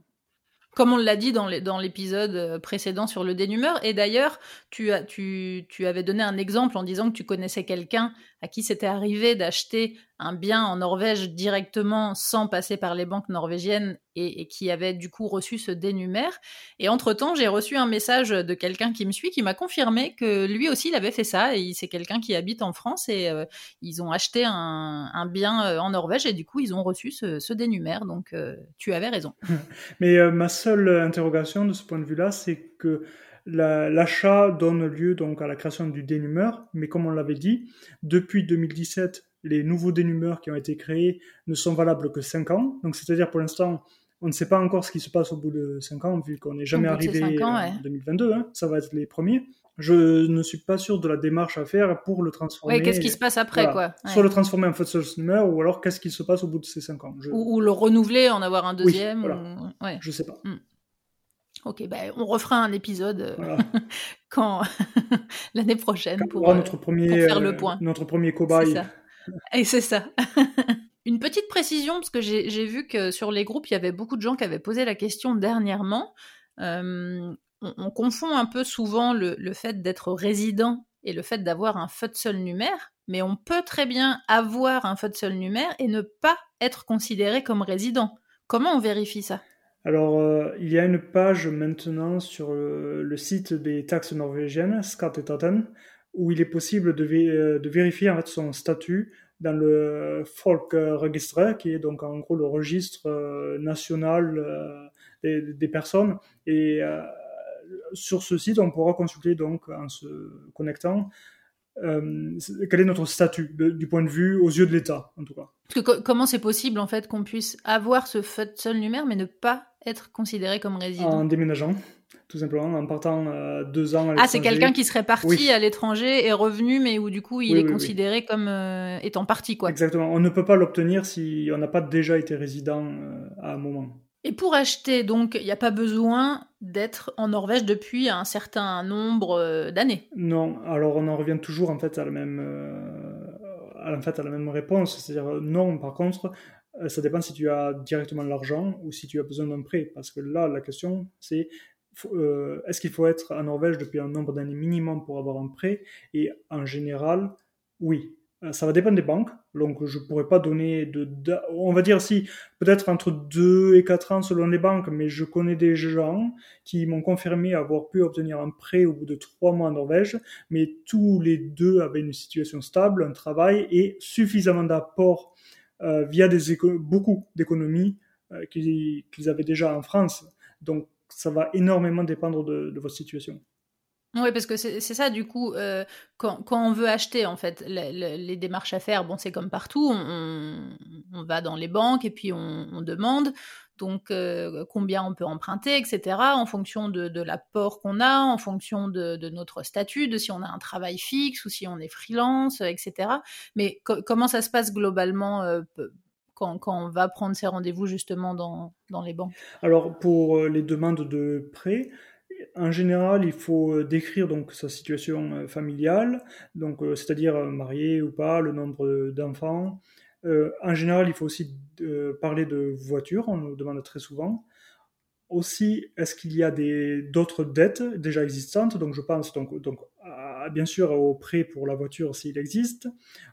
comme on l'a dit dans l'épisode euh, précédent sur le dénumeur. Et d'ailleurs, tu, tu, tu, avais donné un exemple en disant que tu connaissais quelqu'un à qui c'était arrivé d'acheter un bien en Norvège directement sans passer par les banques norvégiennes et, qui avait du coup reçu ce dénumère. Et entre-temps, j'ai reçu un message de quelqu'un qui me suit qui m'a confirmé que lui aussi, il avait fait ça. Et c'est quelqu'un qui habite en France et euh, ils ont acheté un, bien euh, en Norvège et du coup, ils ont reçu ce, ce. Donc, euh, tu avais raison. Mais ma seule interrogation de ce point de vue-là, c'est que l'achat donne lieu donc à la création du dénumeur, mais comme on l'avait dit, depuis 2017, les nouveaux dénumeurs qui ont été créés ne sont valables que 5 ans. Donc c'est-à-dire pour l'instant, on ne sait pas encore ce qui se passe au bout de 5 ans, vu qu'on n'est jamais arrivé en 2022. Hein. ça va être les premiers. Je ne suis pas sûr de la démarche à faire pour le transformer. Oui, qu'est-ce qui se passe après, quoi Soit le transformer en Futsal numeur, ou alors qu'est-ce qui se passe au bout de ces 5 ans? Ou, le renouveler, en avoir un deuxième. Oui, voilà. Je sais pas. Hmm. Ok, ben, on refera un épisode euh, quand l'année prochaine pour, notre premier, faire le point. notre premier cobaye. Et c'est ça. Une petite précision, parce que j'ai vu que sur les groupes, il y avait beaucoup de gens qui avaient posé la question dernièrement. Euh, on, confond un peu souvent le, fait d'être résident et le fait d'avoir un numère, mais on peut très bien avoir un numère et ne pas être considéré comme résident. Comment on vérifie ça? Alors, euh, il y a une page maintenant sur le, site des taxes norvégiennes, Skatteetaten, où il est possible de, euh, vérifier son statut dans le Folkeregister, qui est donc en gros le registre euh, national des, personnes. Et sur ce site, on pourra consulter donc en se connectant quel est notre statut du point de vue aux yeux de l'État, en tout cas. comment c'est possible en fait qu'on puisse avoir ce seul numéro mais ne pas être considéré comme résident En déménageant, tout simplement, en partant euh, deux ans à l'étranger. Ah, c'est quelqu'un qui serait parti à l'étranger et revenu, mais où du coup il est considéré comme euh, étant parti, quoi. Exactement. On ne peut pas l'obtenir si on n'a pas déjà été résident euh, à un moment. Et pour acheter, donc, il n'y a pas besoin d'être en Norvège depuis un certain nombre d'années. Non, alors on en revient toujours en fait à la même, à la même réponse, c'est-à-dire non. Par contre, euh, ça dépend si tu as directement l'argent ou si tu as besoin d'un prêt. Parce que là, la question, c'est euh, est-ce qu'il faut être en Norvège depuis un nombre d'années minimum pour avoir un prêt? Et en général, oui. Euh, ça va dépendre des banques, donc je pourrais pas donner de, on va dire si peut-être entre 2 et 4 ans selon les banques, mais je connais des gens qui m'ont confirmé avoir pu obtenir un prêt au bout de 3 mois en Norvège, mais tous les deux avaient une situation stable, un travail et suffisamment d'apport euh, via des beaucoup d'économies euh, qu'ils avaient déjà en France. Donc ça va énormément dépendre de, votre situation. Oui, parce que c'est ça, du coup, euh, quand, on veut acheter, en fait, les démarches à faire, bon, c'est comme partout, on, va dans les banques et puis on, demande donc euh, combien on peut emprunter, etc., en fonction de, l'apport qu'on a, en fonction de, notre statut, de si on a un travail fixe ou si on est freelance, etc. Mais comment ça se passe globalement euh, quand, on va prendre ces rendez-vous justement dans, les banques? Alors pour les demandes de prêt, en général, il faut décrire donc sa situation familiale, donc c'est-à-dire marié ou pas, le nombre d'enfants, euh, en général, il faut aussi euh, parler de voitures, on nous demande très souvent. Aussi, est-ce qu'il y a d'autres dettes déjà existantes? Donc, je pense donc, donc bien sûr au prêt pour la voiture s'il existe.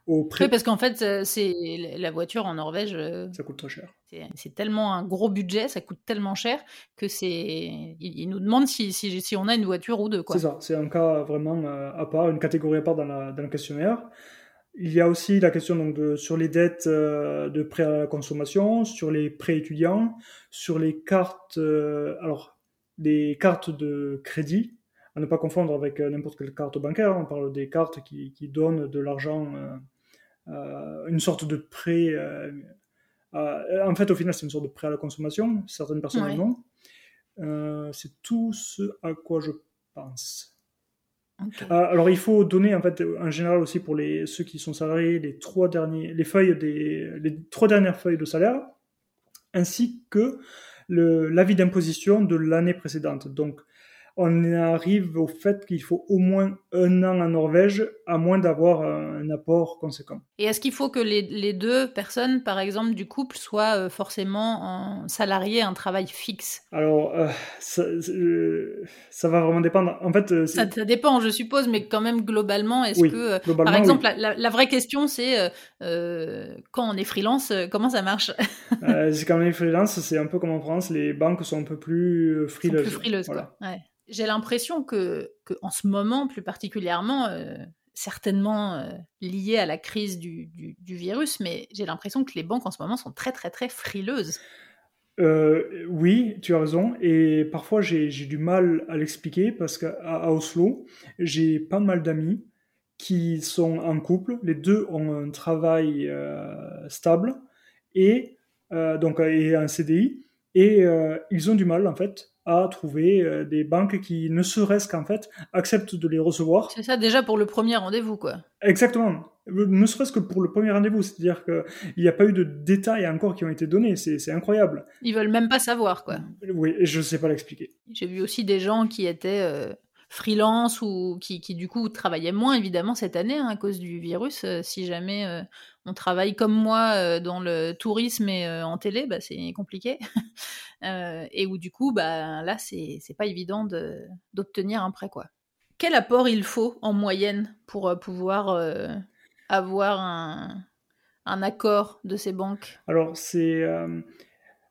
Au prêt... Oui, parce qu'en fait, euh, c'est la voiture en Norvège. Ça coûte trop cher. C'est tellement un gros budget, ça coûte tellement cher que c'est. Ils nous demandent si, si, si, on a une voiture ou deux. C'est ça, c'est un cas vraiment à part, une catégorie à part dans, dans le questionnaire. Il y a aussi la question donc de, sur les dettes euh, de prêt à la consommation, sur les prêts étudiants, sur les cartes, euh, alors les cartes de crédit, à ne pas confondre avec euh, n'importe quelle carte bancaire. On parle des cartes qui, qui donnent de l'argent, une sorte de prêt. en fait, au final, c'est une sorte de prêt à la consommation. Certaines personnes Ouais. en ont. c'est tout ce à quoi je pense. Euh, alors il faut donner en fait en général aussi pour les ceux qui sont salariés les trois derniers les feuilles des les trois dernières feuilles de salaire ainsi que l'avis d'imposition de l'année précédente. Donc on arrive au fait qu'il faut au moins un an en Norvège à moins d'avoir un apport conséquent. Et est-ce qu'il faut que les, les deux personnes, par exemple, du couple, soient euh, forcément en salariés, un travail fixe? Alors euh, ça, euh, ça va vraiment dépendre. En fait, euh, ça, ça dépend, je suppose, mais quand même, globalement, est-ce Oui, que... globalement, Par exemple, oui. la, la- la vraie question, c'est euh, quand on est freelance, comment ça marche? C'est quand même freelance, c'est un peu comme en France, les banques sont un peu plus sont frileuses. plus frileuses, Voilà. quoi. Ouais. J'ai l'impression que, en ce moment, plus particulièrement, euh, certainement euh, lié à la crise du, virus, mais j'ai l'impression que les banques en ce moment sont très, très, très frileuses. Euh, oui, tu as raison. Et parfois, j'ai du mal à l'expliquer parce qu'à Oslo, j'ai pas mal d'amis qui sont en couple. Les deux ont un travail stable et donc et un CDI. Et euh, ils ont du mal en fait à trouver euh, des banques qui, ne serait-ce qu'en fait, acceptent de les recevoir. C'est ça déjà pour le premier rendez-vous, quoi. Exactement. Ne serait-ce que pour le premier rendez-vous, c'est-à-dire qu'il n'y a pas eu de détails encore qui ont été donnés. C'est c'est incroyable. Ils veulent même pas savoir, quoi. Oui, je ne sais pas l'expliquer. J'ai vu aussi des gens qui étaient euh, freelance ou qui, qui, du coup travaillaient moins évidemment cette année hein, à cause du virus. Euh, si jamais euh, on travaille comme moi euh, dans le tourisme et en télé, bah, c'est compliqué. Et où du coup, bah, là, c'est pas évident de- d'obtenir un prêt, quoi. Quel apport il faut en moyenne pour pouvoir avoir un, un accord de ces banques? Alors, c'est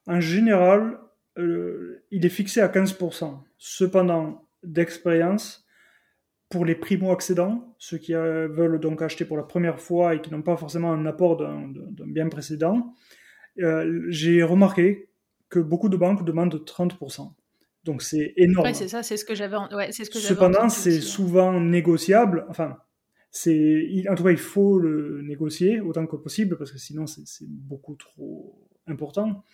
en général, il est fixé à 15%. Cependant, d'expérience, pour les primo-accédants, ceux qui euh, veulent donc acheter pour la première fois et qui n'ont pas forcément un apport d'un bien précédent, euh, j'ai remarqué que beaucoup de banques demandent 30%. Donc c'est énorme. Ouais, c'est ça, c'est ce que j'avais ouais, ce que Cependant, c'est souvent négociable. Enfin, c'est en tout cas, il faut le négocier autant que possible parce que sinon, c'est beaucoup trop important.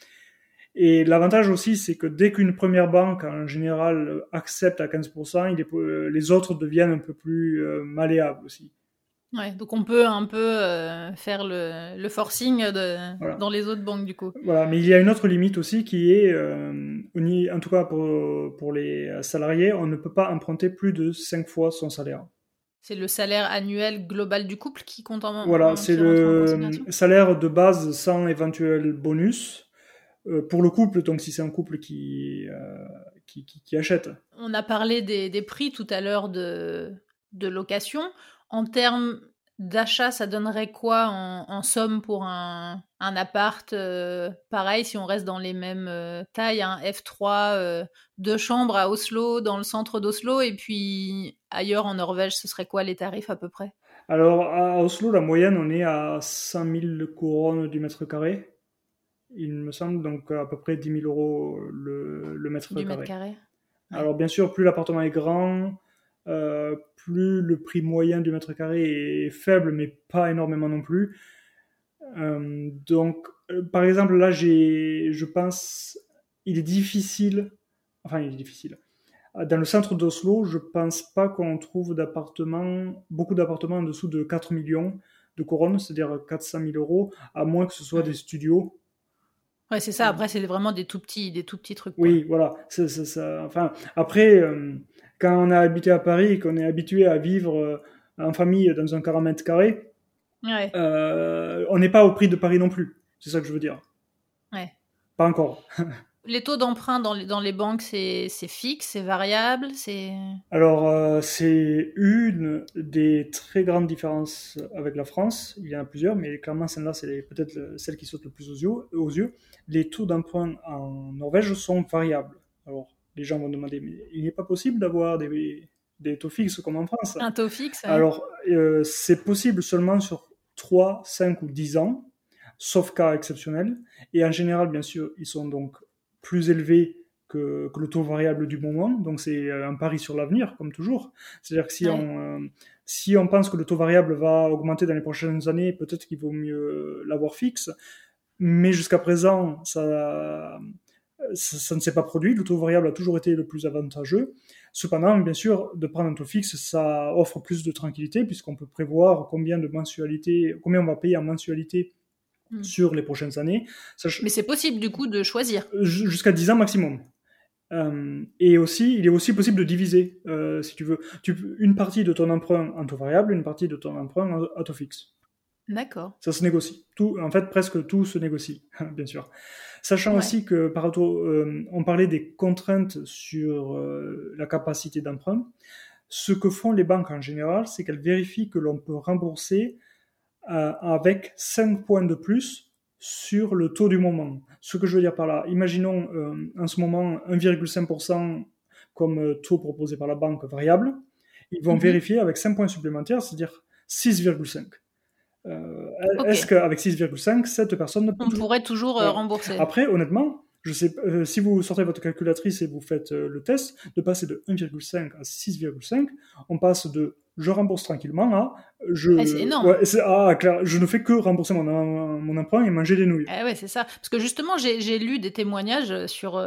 Et l'avantage aussi, c'est que dès qu'une première banque, en général, accepte à 15%, il est, euh, les autres deviennent un peu plus euh, malléables aussi. Ouais, donc on peut un peu euh, faire le, le forcing de, Voilà. dans les autres banques du coup. Voilà, mais il y a une autre limite aussi qui est, euh, en tout cas pour, pour les salariés, on ne peut pas emprunter plus de 5 fois son salaire. C'est le salaire annuel global du couple qui compte en Voilà, en- c'est le salaire de base sans éventuel bonus pour le couple, donc si c'est un couple qui, euh, qui, qui, qui achète. On a parlé des, des prix tout à l'heure de, de location. En termes d'achat, ça donnerait quoi en, en somme pour un, un appart euh, pareil si on reste dans les mêmes euh, tailles, un F3, euh, deux chambres à Oslo, dans le centre d'Oslo, et puis ailleurs en Norvège, ce serait quoi les tarifs à peu près? Alors à Oslo, la moyenne, on est à 100 000 couronnes du mètre carré. Il me semble donc à peu près 10 000 euros le, le mètre carré. mètre carré Ouais. Alors bien sûr, plus l'appartement est grand, euh, plus le prix moyen du mètre carré est faible, mais pas énormément non plus. Euh, donc, euh, par exemple, là, j'ai, je pense, il est difficile, enfin, il est difficile. Dans le centre d'Oslo, je pense pas qu'on trouve d'appartements, beaucoup d'appartements en dessous de 4 millions de couronnes, c'est-à-dire 400 000 euros, à moins que ce soit des studios Ouais, c'est ça. Après, c'est vraiment des tout petits, des tout petits trucs. quoi. Oui, voilà. Ça. Enfin, après, euh, quand on a habité à Paris et qu'on est habitué à vivre euh, en famille dans un 40 mètres carrés, Ouais. euh, on n'est pas au prix de Paris non plus. C'est ça que je veux dire. Ouais. Pas encore. Les taux d'emprunt dans les, dans les banques, c'est fixe, c'est variable, c'est. Alors, euh, c'est une des très grandes différences avec la France. Il y en a plusieurs, mais clairement, celle-là, c'est peut-être le- celle qui saute le plus aux yeux, aux yeux. Les taux d'emprunt en Norvège sont variables. Alors, les gens vont demander, mais il n'est pas possible d'avoir des, des taux fixes comme en France. Un taux fixe. Alors, euh, c'est possible seulement sur 3, 5 ou 10 ans, sauf cas exceptionnels. Et en général, bien sûr, ils sont donc plus élevés que, le taux variable du moment. Donc c'est un pari sur l'avenir, comme toujours. C'est-à-dire que si, on, euh, si on pense que le taux variable va augmenter dans les prochaines années, peut-être qu'il vaut mieux l'avoir fixe. Mais jusqu'à présent, ça, ça, ne s'est pas produit. Le taux variable a toujours été le plus avantageux. Cependant, bien sûr, de prendre un taux fixe, ça offre plus de tranquillité puisqu'on peut prévoir combien de mensualités, combien on va payer en mensualité hmm. sur les prochaines années. Mais c'est possible du coup de choisir. Jusqu'à 10 ans maximum. Euh, et aussi, il est aussi possible de diviser, euh, si tu veux, tu, une partie de ton emprunt en taux variable, une partie de ton emprunt en taux fixe. D'accord. Ça se négocie. Tout, en fait, presque tout se négocie, bien sûr. Sachant aussi que, par euh, on parlait des contraintes sur euh, la capacité d'emprunt. Ce que font les banques en général, c'est qu'elles vérifient que l'on peut rembourser euh, avec 5 points de plus sur le taux du moment. Ce que je veux dire par là, imaginons en ce moment 1,5% comme taux proposé par la banque variable. Ils vont mhm. vérifier avec 5 points supplémentaires, c'est-à-dire 6,5. Euh, est-ce qu'avec 6,5, cette personne ne peut On pourrait toujours euh, rembourser. Après, honnêtement, je sais, euh, si vous sortez votre calculatrice et vous faites le test, de passer de 1,5 à 6,5, on passe de je rembourse tranquillement à je. Ah, c'est énorme. ah, clair, je ne fais que rembourser mon, mon emprunt et manger des nouilles. Ah ouais, c'est ça. Parce que justement, j'ai lu des témoignages sur,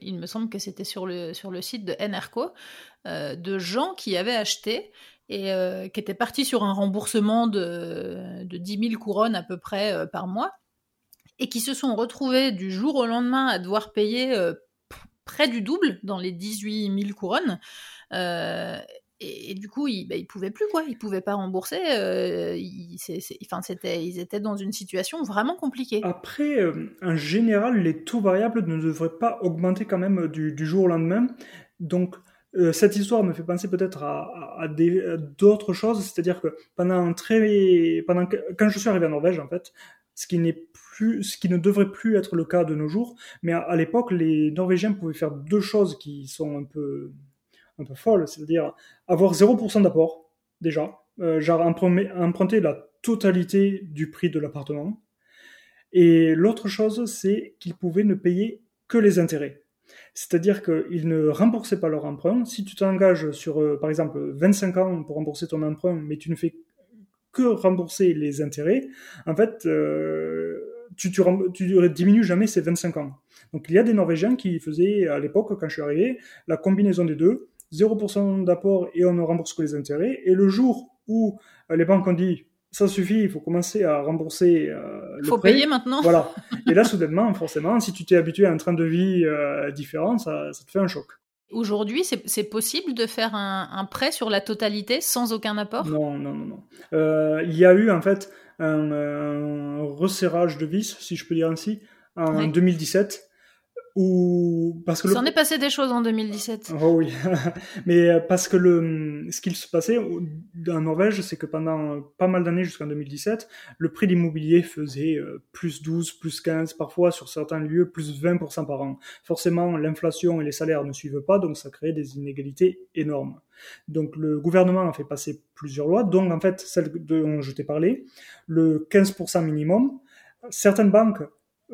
il me semble que c'était sur le, sur le site de NRCO, de gens qui avaient acheté et euh, qui était parti sur un remboursement de, de 10 000 couronnes à peu près euh, par mois, et qui se sont retrouvés du jour au lendemain à devoir payer euh, près du double dans les 18 000 couronnes. Et, du coup, ils, ne bah, pouvaient plus quoi, ils pouvaient pas rembourser. ils, enfin, ils étaient dans une situation vraiment compliquée. Après, en général, les taux variables ne devraient pas augmenter quand même du, du jour au lendemain. Donc, euh, cette histoire me fait penser peut-être à, à, d'autres choses, c'est-à-dire que pendant très, pendant quand je suis arrivé en Norvège en fait, ce qui n'est plus, ce qui ne devrait plus être le cas de nos jours, mais à, l'époque les Norvégiens pouvaient faire deux choses qui sont un peu, un peu folles, c'est-à-dire avoir 0% d'apport déjà, euh, genre emprunter la totalité du prix de l'appartement, et l'autre chose c'est qu'ils pouvaient ne payer que les intérêts. C'est-à-dire qu'ils ne remboursaient pas leur emprunt. Si tu t'engages sur, euh, par exemple, 25 ans pour rembourser ton emprunt, mais tu ne fais que rembourser les intérêts, en fait, euh, tu, tu, tu, diminues jamais ces 25 ans. Donc il y a des Norvégiens qui faisaient, à l'époque, quand je suis arrivé, la combinaison des deux, 0% d'apport et on ne rembourse que les intérêts. Et le jour où euh, les banques ont dit ça suffit, il faut commencer à rembourser euh, le faut payer maintenant. Voilà. Et là, soudainement, forcément, si tu t'es habitué à un train de vie euh, différent, ça, ça, te fait un choc. Aujourd'hui, c'est possible de faire un, un, prêt sur la totalité sans aucun apport? Non, non, non. non. Euh, il y a eu en fait un, un, resserrage de vis, si je peux dire ainsi, en 2017 ou parce que il s'en est passé des choses en 2017. Oh oui, mais euh, parce que le ce qu'il se passait en Norvège, c'est que pendant pas mal d'années jusqu'en 2017, le prix de l'immobilier faisait euh, plus 12, plus 15, parfois sur certains lieux plus 20% par an. Forcément, l'inflation et les salaires ne suivent pas, donc ça crée des inégalités énormes. Donc le gouvernement a fait passer plusieurs lois, dont en fait celle dont je t'ai parlé, le 15% minimum. Certaines banques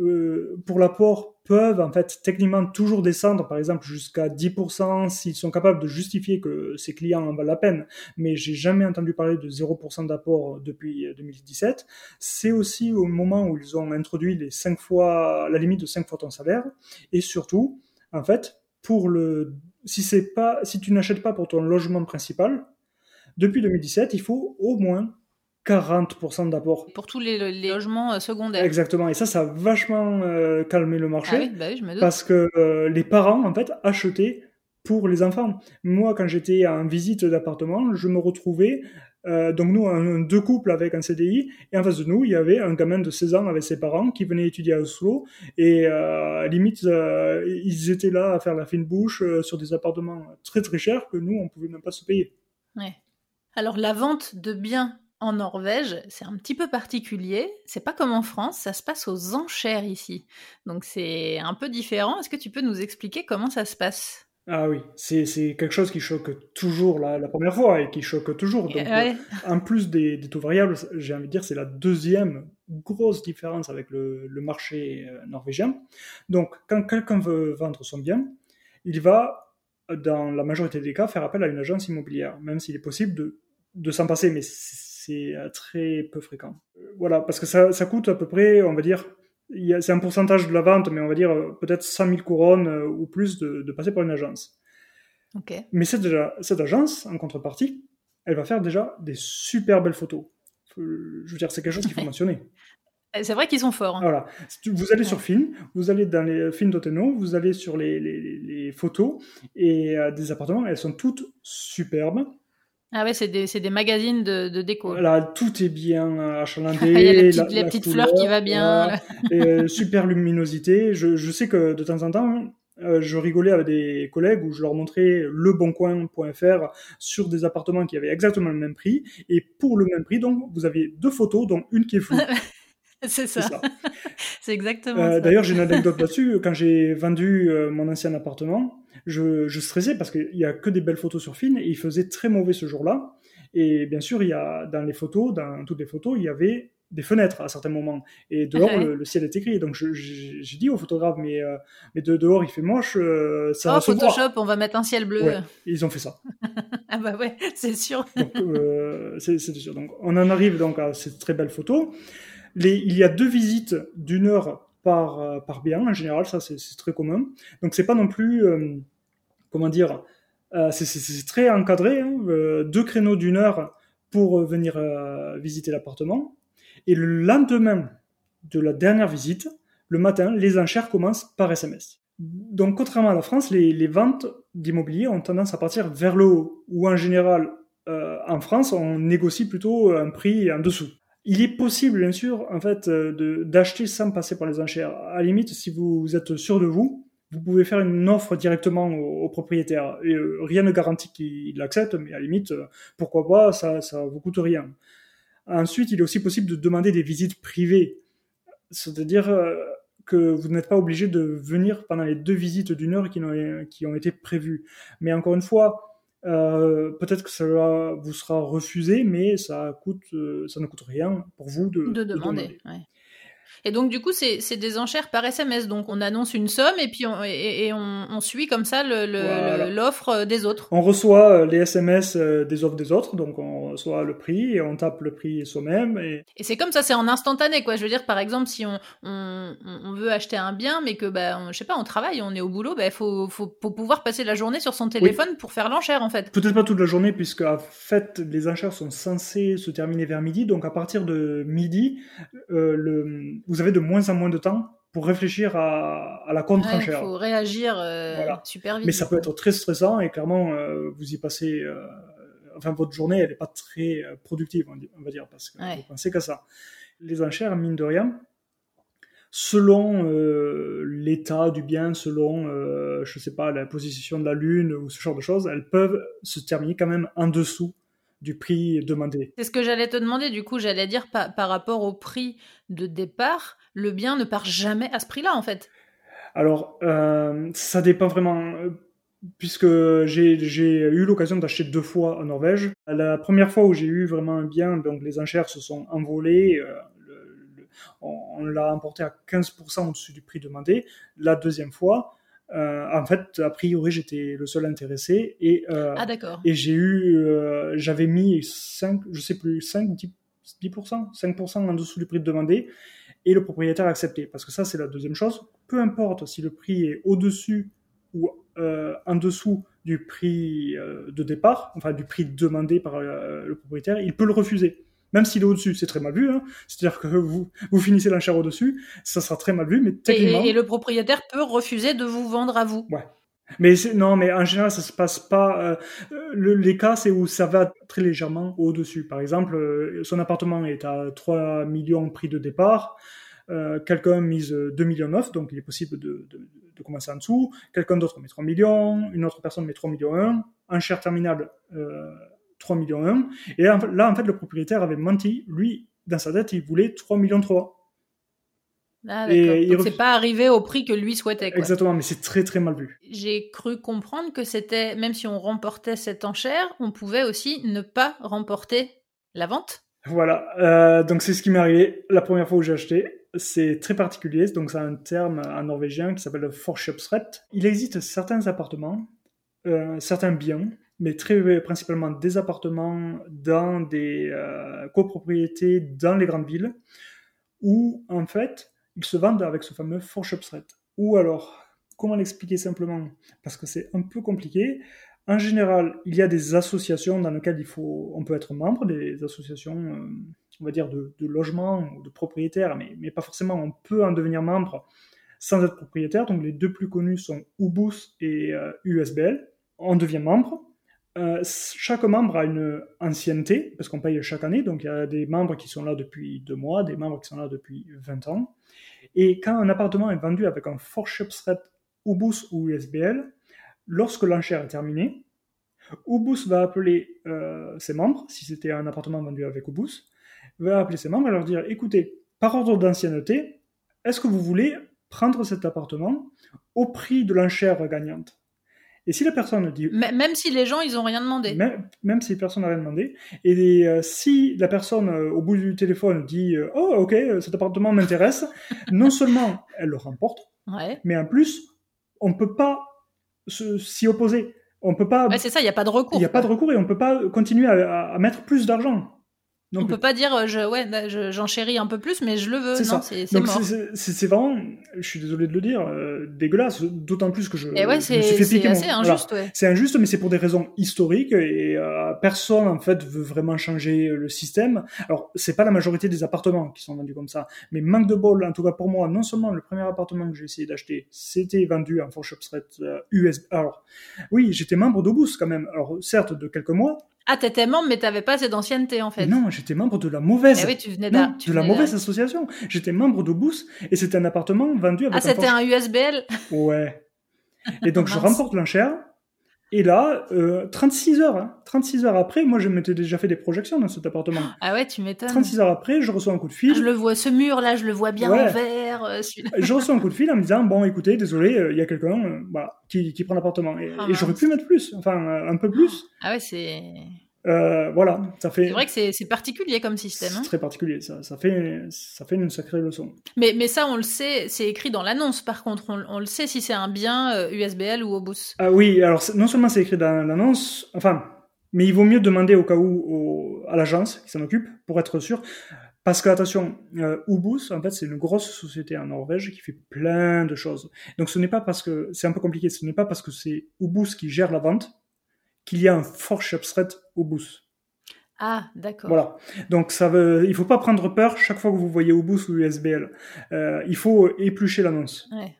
euh, pour l'apport peuvent en fait techniquement toujours descendre, par exemple jusqu'à 10% s'ils sont capables de justifier que ces clients en valent la peine. Mais j'ai jamais entendu parler de 0% d'apport depuis 2017. C'est aussi au moment où ils ont introduit les 5 fois la limite de 5 fois ton salaire. Et surtout, en fait, pour le si c'est pas si tu n'achètes pas pour ton logement principal, depuis 2017, il faut au moins 40% d'apport. Pour tous les, logements euh, secondaires. Exactement. Et ça, ça a vachement euh, calmé le marché. Ah oui, bah oui, je me doute. Parce que euh, les parents, en fait, achetaient pour les enfants. Moi, quand j'étais en visite d'appartement, je me retrouvais, donc nous, un, deux couples avec un CDI, et en face de nous, il y avait un gamin de 16 ans avec ses parents qui venait étudier à Oslo, et limite, ils étaient là à faire la fine bouche sur des appartements très très chers que nous, on pouvait même pas se payer. Ouais. Alors la vente de biens en Norvège, c'est un petit peu particulier. C'est pas comme en France, ça se passe aux enchères ici. Donc c'est un peu différent. Est-ce que tu peux nous expliquer comment ça se passe? Ah oui, c'est quelque chose qui choque toujours la, la, première fois et qui choque toujours. Donc, ouais. en plus des, des, taux variables, j'ai envie de dire, c'est la deuxième grosse différence avec le, le marché norvégien. Donc, quand quelqu'un veut vendre son bien, il va, dans la majorité des cas, faire appel à une agence immobilière, même s'il est possible de, de s'en passer, mais c'est très peu fréquent. Voilà, parce que ça, ça coûte à peu près, on va dire, c'est un pourcentage de la vente, mais on va dire peut-être 100 000 couronnes ou plus de, de passer par une agence. Okay. Mais cette, cette agence, en contrepartie, elle va faire déjà des super belles photos. Je veux dire, c'est quelque chose qu'il faut mentionner. C'est vrai qu'ils sont forts. Hein. Voilà. Vous allez sur film, vous allez dans les films d'Oteno, vous allez sur les, les, les photos et euh, des appartements, elles sont toutes superbes. Ah ouais, c'est des, des, magazines de, de déco. Voilà, tout est bien achalandé. Il y a la petite, la, la petite fleur qui va bien. et, euh, super luminosité. Je, je, sais que de temps en temps, euh, je rigolais avec des collègues où je leur montrais leboncoin.fr sur des appartements qui avaient exactement le même prix. Et pour le même prix, donc, vous avez deux photos, dont une qui est floue. C'est ça. C'est exactement euh, ça. D'ailleurs, j'ai une anecdote là-dessus. Quand j'ai vendu euh, mon ancien appartement, je, je stressais parce qu'il y a que des belles photos sur film et il faisait très mauvais ce jour-là. Et bien sûr, il y a dans les photos, dans toutes les photos, il y avait des fenêtres à certains moments. Et dehors, Ouais. le, le ciel était gris. Donc, j'ai dit au photographe, mais, euh, mais de dehors, il fait moche, euh, ça Oh, va se voir. Photoshop, on va mettre un ciel bleu. Ouais. Ils ont fait ça. Ah bah ouais, c'est sûr. Euh, c'est sûr. Donc, on en arrive donc à cette très belle photo. Les, il y a deux visites d'une heure par, euh, par bien, en général, ça c'est très commun. Donc, c'est pas non plus, euh, comment dire, euh, c'est- très encadré. hein. Deux créneaux d'une heure pour venir visiter l'appartement. Et le lendemain de la dernière visite, le matin, les enchères commencent par SMS. Donc, contrairement à la France, les, les ventes d'immobilier ont tendance à partir vers le haut, ou en général, en France, on négocie plutôt un prix en dessous. Il est possible, bien sûr, en fait, euh, d'acheter sans passer par les enchères. À la limite, si vous êtes sûr de vous, vous pouvez faire une offre directement au, propriétaire. Et, euh, rien ne garantit qu'il l'accepte, mais à la limite, euh, pourquoi pas, ça, ça vous coûte rien. Ensuite, il est aussi possible de demander des visites privées. C'est-à-dire que vous n'êtes pas obligé de venir pendant les deux visites d'une heure qui ont été prévues. Mais encore une fois, euh, peut-être que cela vous sera refusé, mais ça, coûte, euh, ça ne coûte rien pour vous de, de demander. ouais. Et donc, du coup, c'est c'est des enchères par SMS. Donc, on annonce une somme et puis on, et, et on, on suit comme ça le- le- Voilà. l'offre des autres. On reçoit euh, les SMS euh, des offres des autres, donc on reçoit le prix et on tape le prix soi-même. Et Et c'est comme ça, c'est en instantané, quoi. Je veux dire, par exemple, si on, on, on veut acheter un bien, mais que, bah, on- je sais pas, on travaille, on est au boulot, bah, faut, faut, faut pouvoir passer la journée sur son téléphone pour faire l'enchère, en fait. Peut-être pas toute la journée, puisque en fait, les enchères sont censées se terminer vers midi. Donc, à partir de midi, euh, le, vous avez de moins en moins de temps pour réfléchir à, à la Il contre-enchère. faut réagir euh, Voilà. super vite. Mais ça peut être très stressant et clairement, euh, vous y passez. euh, enfin, votre journée, elle n'est pas très productive, on dit- on va dire, parce que Ouais. vous pensez qu'à ça. Les enchères, mine de rien, selon l'état du bien, selon, je sais pas, la position de la lune ou ce genre de choses, elles peuvent se terminer quand même en dessous du prix demandé. C'est ce que j'allais te demander, du coup, j'allais dire par, par rapport au prix de départ, le bien ne part jamais à ce prix-là, en fait. Alors, euh, ça dépend vraiment, euh, puisque j'ai eu l'occasion d'acheter deux fois en Norvège. La première fois où j'ai eu vraiment un bien, donc les enchères se sont envolées, euh, le- le- on, on l'a emporté à 15% au-dessus du prix demandé. La deuxième fois, en fait, a priori, j'étais le seul intéressé et, euh, Ah, et j'ai eu, euh, j'avais mis 5, je sais plus, 5, 10, 10%, 5% en dessous du prix demandé et le propriétaire a accepté. Parce que ça, c'est la deuxième chose. Peu importe si le prix est au-dessus ou euh, en dessous du prix euh, de départ, enfin du prix demandé par euh, le propriétaire, il peut le refuser. Même s'il est au-dessus, c'est très mal vu. Hein. C'est-à-dire que vous, vous finissez l'enchère au-dessus, ça sera très mal vu, mais Et, techniquement... et- et le propriétaire peut refuser de vous vendre à vous. Mais c'est- non, mais en général, ça se passe pas. euh, le- les cas, c'est où ça va très légèrement au-dessus. Par exemple, euh, son appartement est à 3 millions prix de départ. Euh, quelqu'un mise 2 millions 9, donc il est possible de, de, de commencer en dessous. Quelqu'un d'autre met 3 millions, une autre personne met 3 millions 1, enchère terminale euh, 3 millions 1. Et là, en fait- là, en fait, le propriétaire avait menti. Lui, dans sa tête, il voulait 3 millions 3. Ah, d'accord. c'est pas arrivé au prix que lui souhaitait. Quoi. Exactement, mais c'est très très mal vu. J'ai cru comprendre que c'était, même si on remportait cette enchère, on pouvait aussi ne pas remporter la vente. Voilà, euh, donc c'est ce qui m'est arrivé la première fois où j'ai acheté. C'est très particulier, donc c'est un terme en norvégien qui s'appelle forkjøpsrett. Il existe certains appartements, euh, certains biens, mais très principalement des appartements dans des euh, copropriétés dans les grandes villes, où en fait ils se vendent avec ce fameux forkjøpsrett. Ou alors, comment l'expliquer simplement? Parce que c'est un peu compliqué. En général, il y a des associations dans lesquelles il faut, on peut être membre, des associations, euh, on va dire, de, de logement ou de propriétaires, mais, mais, pas forcément, on peut en devenir membre sans être propriétaire. Donc les deux plus connus sont Ubus et USBL. Euh, on devient membre. Euh, chaque membre a une ancienneté, parce qu'on paye chaque année, donc il y a des membres qui sont là depuis deux mois, des membres qui sont là depuis 20 ans. Et quand un appartement est vendu avec un Forschepsret Ubus ou USBL, lorsque l'enchère est terminée, Ubus va appeler euh, ses membres, si c'était un appartement vendu avec Ubus, va appeler ses membres et leur dire écoutez, par ordre d'ancienneté, est-ce que vous voulez prendre cet appartement au prix de l'enchère gagnante? Et si la personne dit... Même si les gens, ils n'ont rien demandé. Même, si personne n'a rien demandé. Et euh, si la personne, euh, au bout du téléphone, dit euh, Oh, ok, cet appartement m'intéresse, non seulement elle le remporte, mais en plus, on ne peut pas s'y opposer. On peut pas. c'est ça, il n'y a pas de recours. Il n'y a pas de recours et on ne peut pas continuer à mettre plus d'argent. Donc, on peut pas dire, euh, je, ouais, bah, j'enchéris un peu plus, mais je le veux. C'est. C'est C'est vraiment, je suis désolé de le dire, euh, dégueulasse. D'autant plus que je, et ouais, je me suis fait C'est injuste. Ouais. C'est injuste, mais c'est pour des raisons historiques et euh, personne en fait veut vraiment changer le système. Alors c'est pas la majorité des appartements qui sont vendus comme ça, mais manque de bol, en tout cas pour moi, non seulement le premier appartement que j'ai essayé d'acheter, c'était vendu en Forshopsret US. Alors oui, j'étais membre d'Obus quand même. Alors certes de quelques mois, ah, t'étais membre, mais t'avais pas assez d'ancienneté, en fait. Non, j'étais membre de la mauvaise. Eh oui, tu venais de la mauvaise association. J'étais membre de Boost et c'était un appartement vendu avec Ah, c'était un, USBL Ouais. Et donc, je remporte l'enchère. Et là, 36 euh, heures, 36 hein. heures après, moi je m'étais déjà fait des projections dans cet appartement. Ah ouais, tu m'étonnes. 36 heures après, je reçois un coup de fil. je le vois, ce mur là, je le vois bien en vert. Euh, je reçois un coup de fil en me disant, bon écoutez, désolé, euh, il y a quelqu'un bah, qui, qui, prend l'appartement. Et, et j'aurais pu mettre plus, enfin un peu plus. Ah ouais, c'est... Euh, voilà, ça fait. C'est vrai que c'est particulier comme système. C'est hein. très particulier, ça, ça, fait, ça fait une sacrée leçon. Mais, mais ça, on le sait, c'est écrit dans l'annonce, par contre, on, le sait si c'est un bien USBL euh, ou Obus. Ah oui, alors non seulement c'est écrit dans l'annonce, enfin, mais il vaut mieux demander au cas où à l'agence qui s'en occupe pour être sûr. Parce que, attention, euh, Ubus, en fait, c'est une grosse société en Norvège qui fait plein de choses. Donc, ce n'est pas parce que, c'est un peu compliqué, ce n'est pas parce que c'est Ubus qui gère la vente qu'il y a un fort au Obus. Ah, d'accord. Voilà. Donc ça veut, il faut pas prendre peur chaque fois que vous voyez Obus ou USBL. Euh, il faut éplucher l'annonce. Ouais.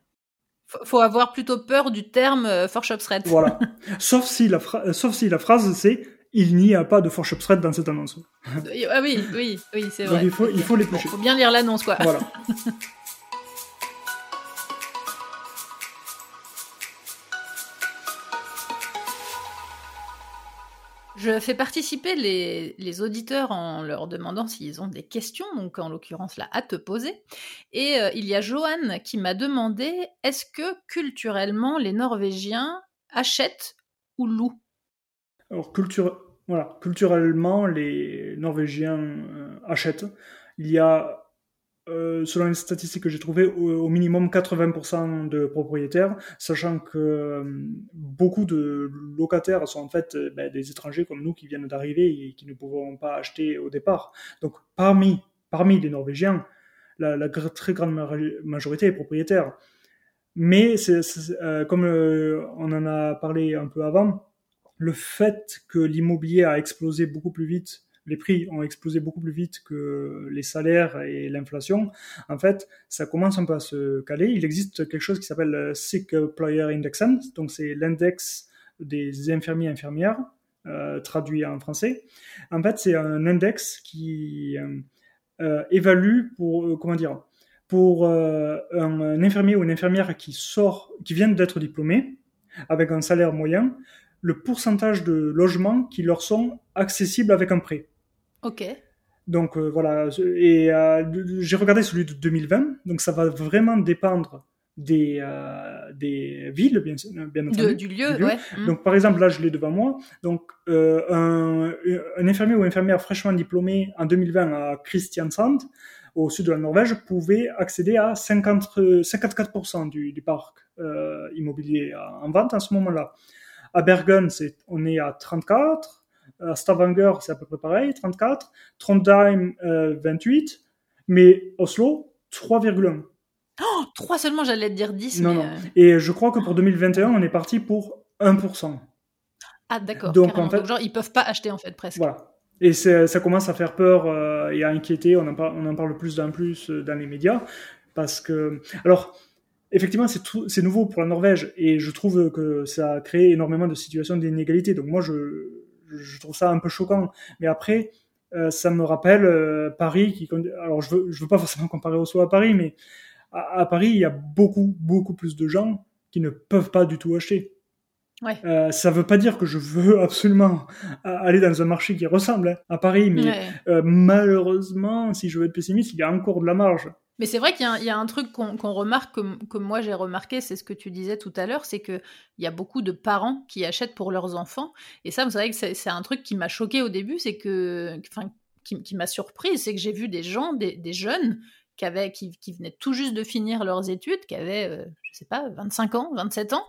Faut avoir plutôt peur du terme euh, Voilà. sauf si la sauf si la phrase c'est il n'y a pas de Forshopsred dans cette annonce. ah oui, oui, oui, c'est vrai. Donc il faut, il faut l'éplucher. Il faut bien lire l'annonce, quoi. Voilà. Je fais participer les, auditeurs en leur demandant s'ils ont des questions, donc en l'occurrence là à te poser. Et euh, il y a Johan qui m'a demandé est-ce que culturellement les Norvégiens achètent ou louent? Alors voilà, culturellement les Norvégiens euh, achètent. Il y a euh, selon les statistiques que j'ai trouvées, au, minimum 80% de propriétaires, sachant que euh, beaucoup de locataires sont en fait euh, ben, des étrangers comme nous qui viennent d'arriver et qui ne pouvons pas acheter au départ. Donc parmi, parmi les Norvégiens, la, très grande majorité est propriétaire. Mais comme on en a parlé un peu avant, le fait que l'immobilier a explosé beaucoup plus vite les prix ont explosé beaucoup plus vite que les salaires et l'inflation, en fait, ça commence un peu à se caler. Il existe quelque chose qui s'appelle Sick Player Index, donc c'est l'index des infirmiers et infirmières, euh, traduit en français. En fait, c'est un index qui euh, euh, évalue pour, comment dire, pour un, infirmier ou une infirmière qui sort, qui vient d'être diplômé, avec un salaire moyen, le pourcentage de logements qui leur sont accessibles avec un prêt. Ok. Donc voilà, et j'ai regardé celui de 2020, donc ça va vraiment dépendre des, euh, des villes, bien, bien entendu. du lieu, ouais. Mm. Donc, par exemple, là, je l'ai devant moi. Donc, euh, un, un, infirmier ou infirmière fraîchement diplômé en 2020 à Kristiansand, au sud de la Norvège, pouvait accéder à 50, 54% du, du parc euh, immobilier en vente en ce moment-là. À Bergen, c'est, on est à 34. À Stavanger, c'est à peu près pareil, 34. Trondheim, 28. Mais Oslo, 3,1. Oh, 3 seulement, j'allais te dire 10. Non, non. Euh, Et je crois que pour 2021, on est parti pour 1%. Ah, d'accord. Donc, en fait, genre, ils peuvent pas acheter, en fait, presque. Voilà. Et ça commence à faire peur euh, et à inquiéter. On en, parle, on en parle plus d'un plus euh, dans les médias. Parce que. Alors, effectivement, c'est nouveau pour la Norvège. Et je trouve que ça a créé énormément de situations d'inégalité. Donc, moi, je, je trouve ça un peu choquant. Mais après. ça me rappelle Paris qui alors je veux je veux pas forcément comparer au à Paris mais à, Paris, il y a beaucoup, beaucoup plus de gens qui ne peuvent pas du tout acheter. Ouais. Euh, ça veut pas dire que je veux absolument aller dans un marché qui ressemble hein, à Paris, mais euh, malheureusement, si je veux être pessimiste, il y a encore de la marge. Mais c'est vrai qu'il y, a un truc qu'on remarque, que, moi j'ai remarqué, c'est ce que tu disais tout à l'heure, c'est qu'il y a beaucoup de parents qui achètent pour leurs enfants. Et ça, vous savez que c'est un truc qui m'a choqué au début, c'est que, enfin, qui, m'a surprise, c'est que j'ai vu des gens, des, jeunes, qui, qui, venaient tout juste de finir leurs études, qui avaient, euh, je sais pas, 25 ans, 27 ans,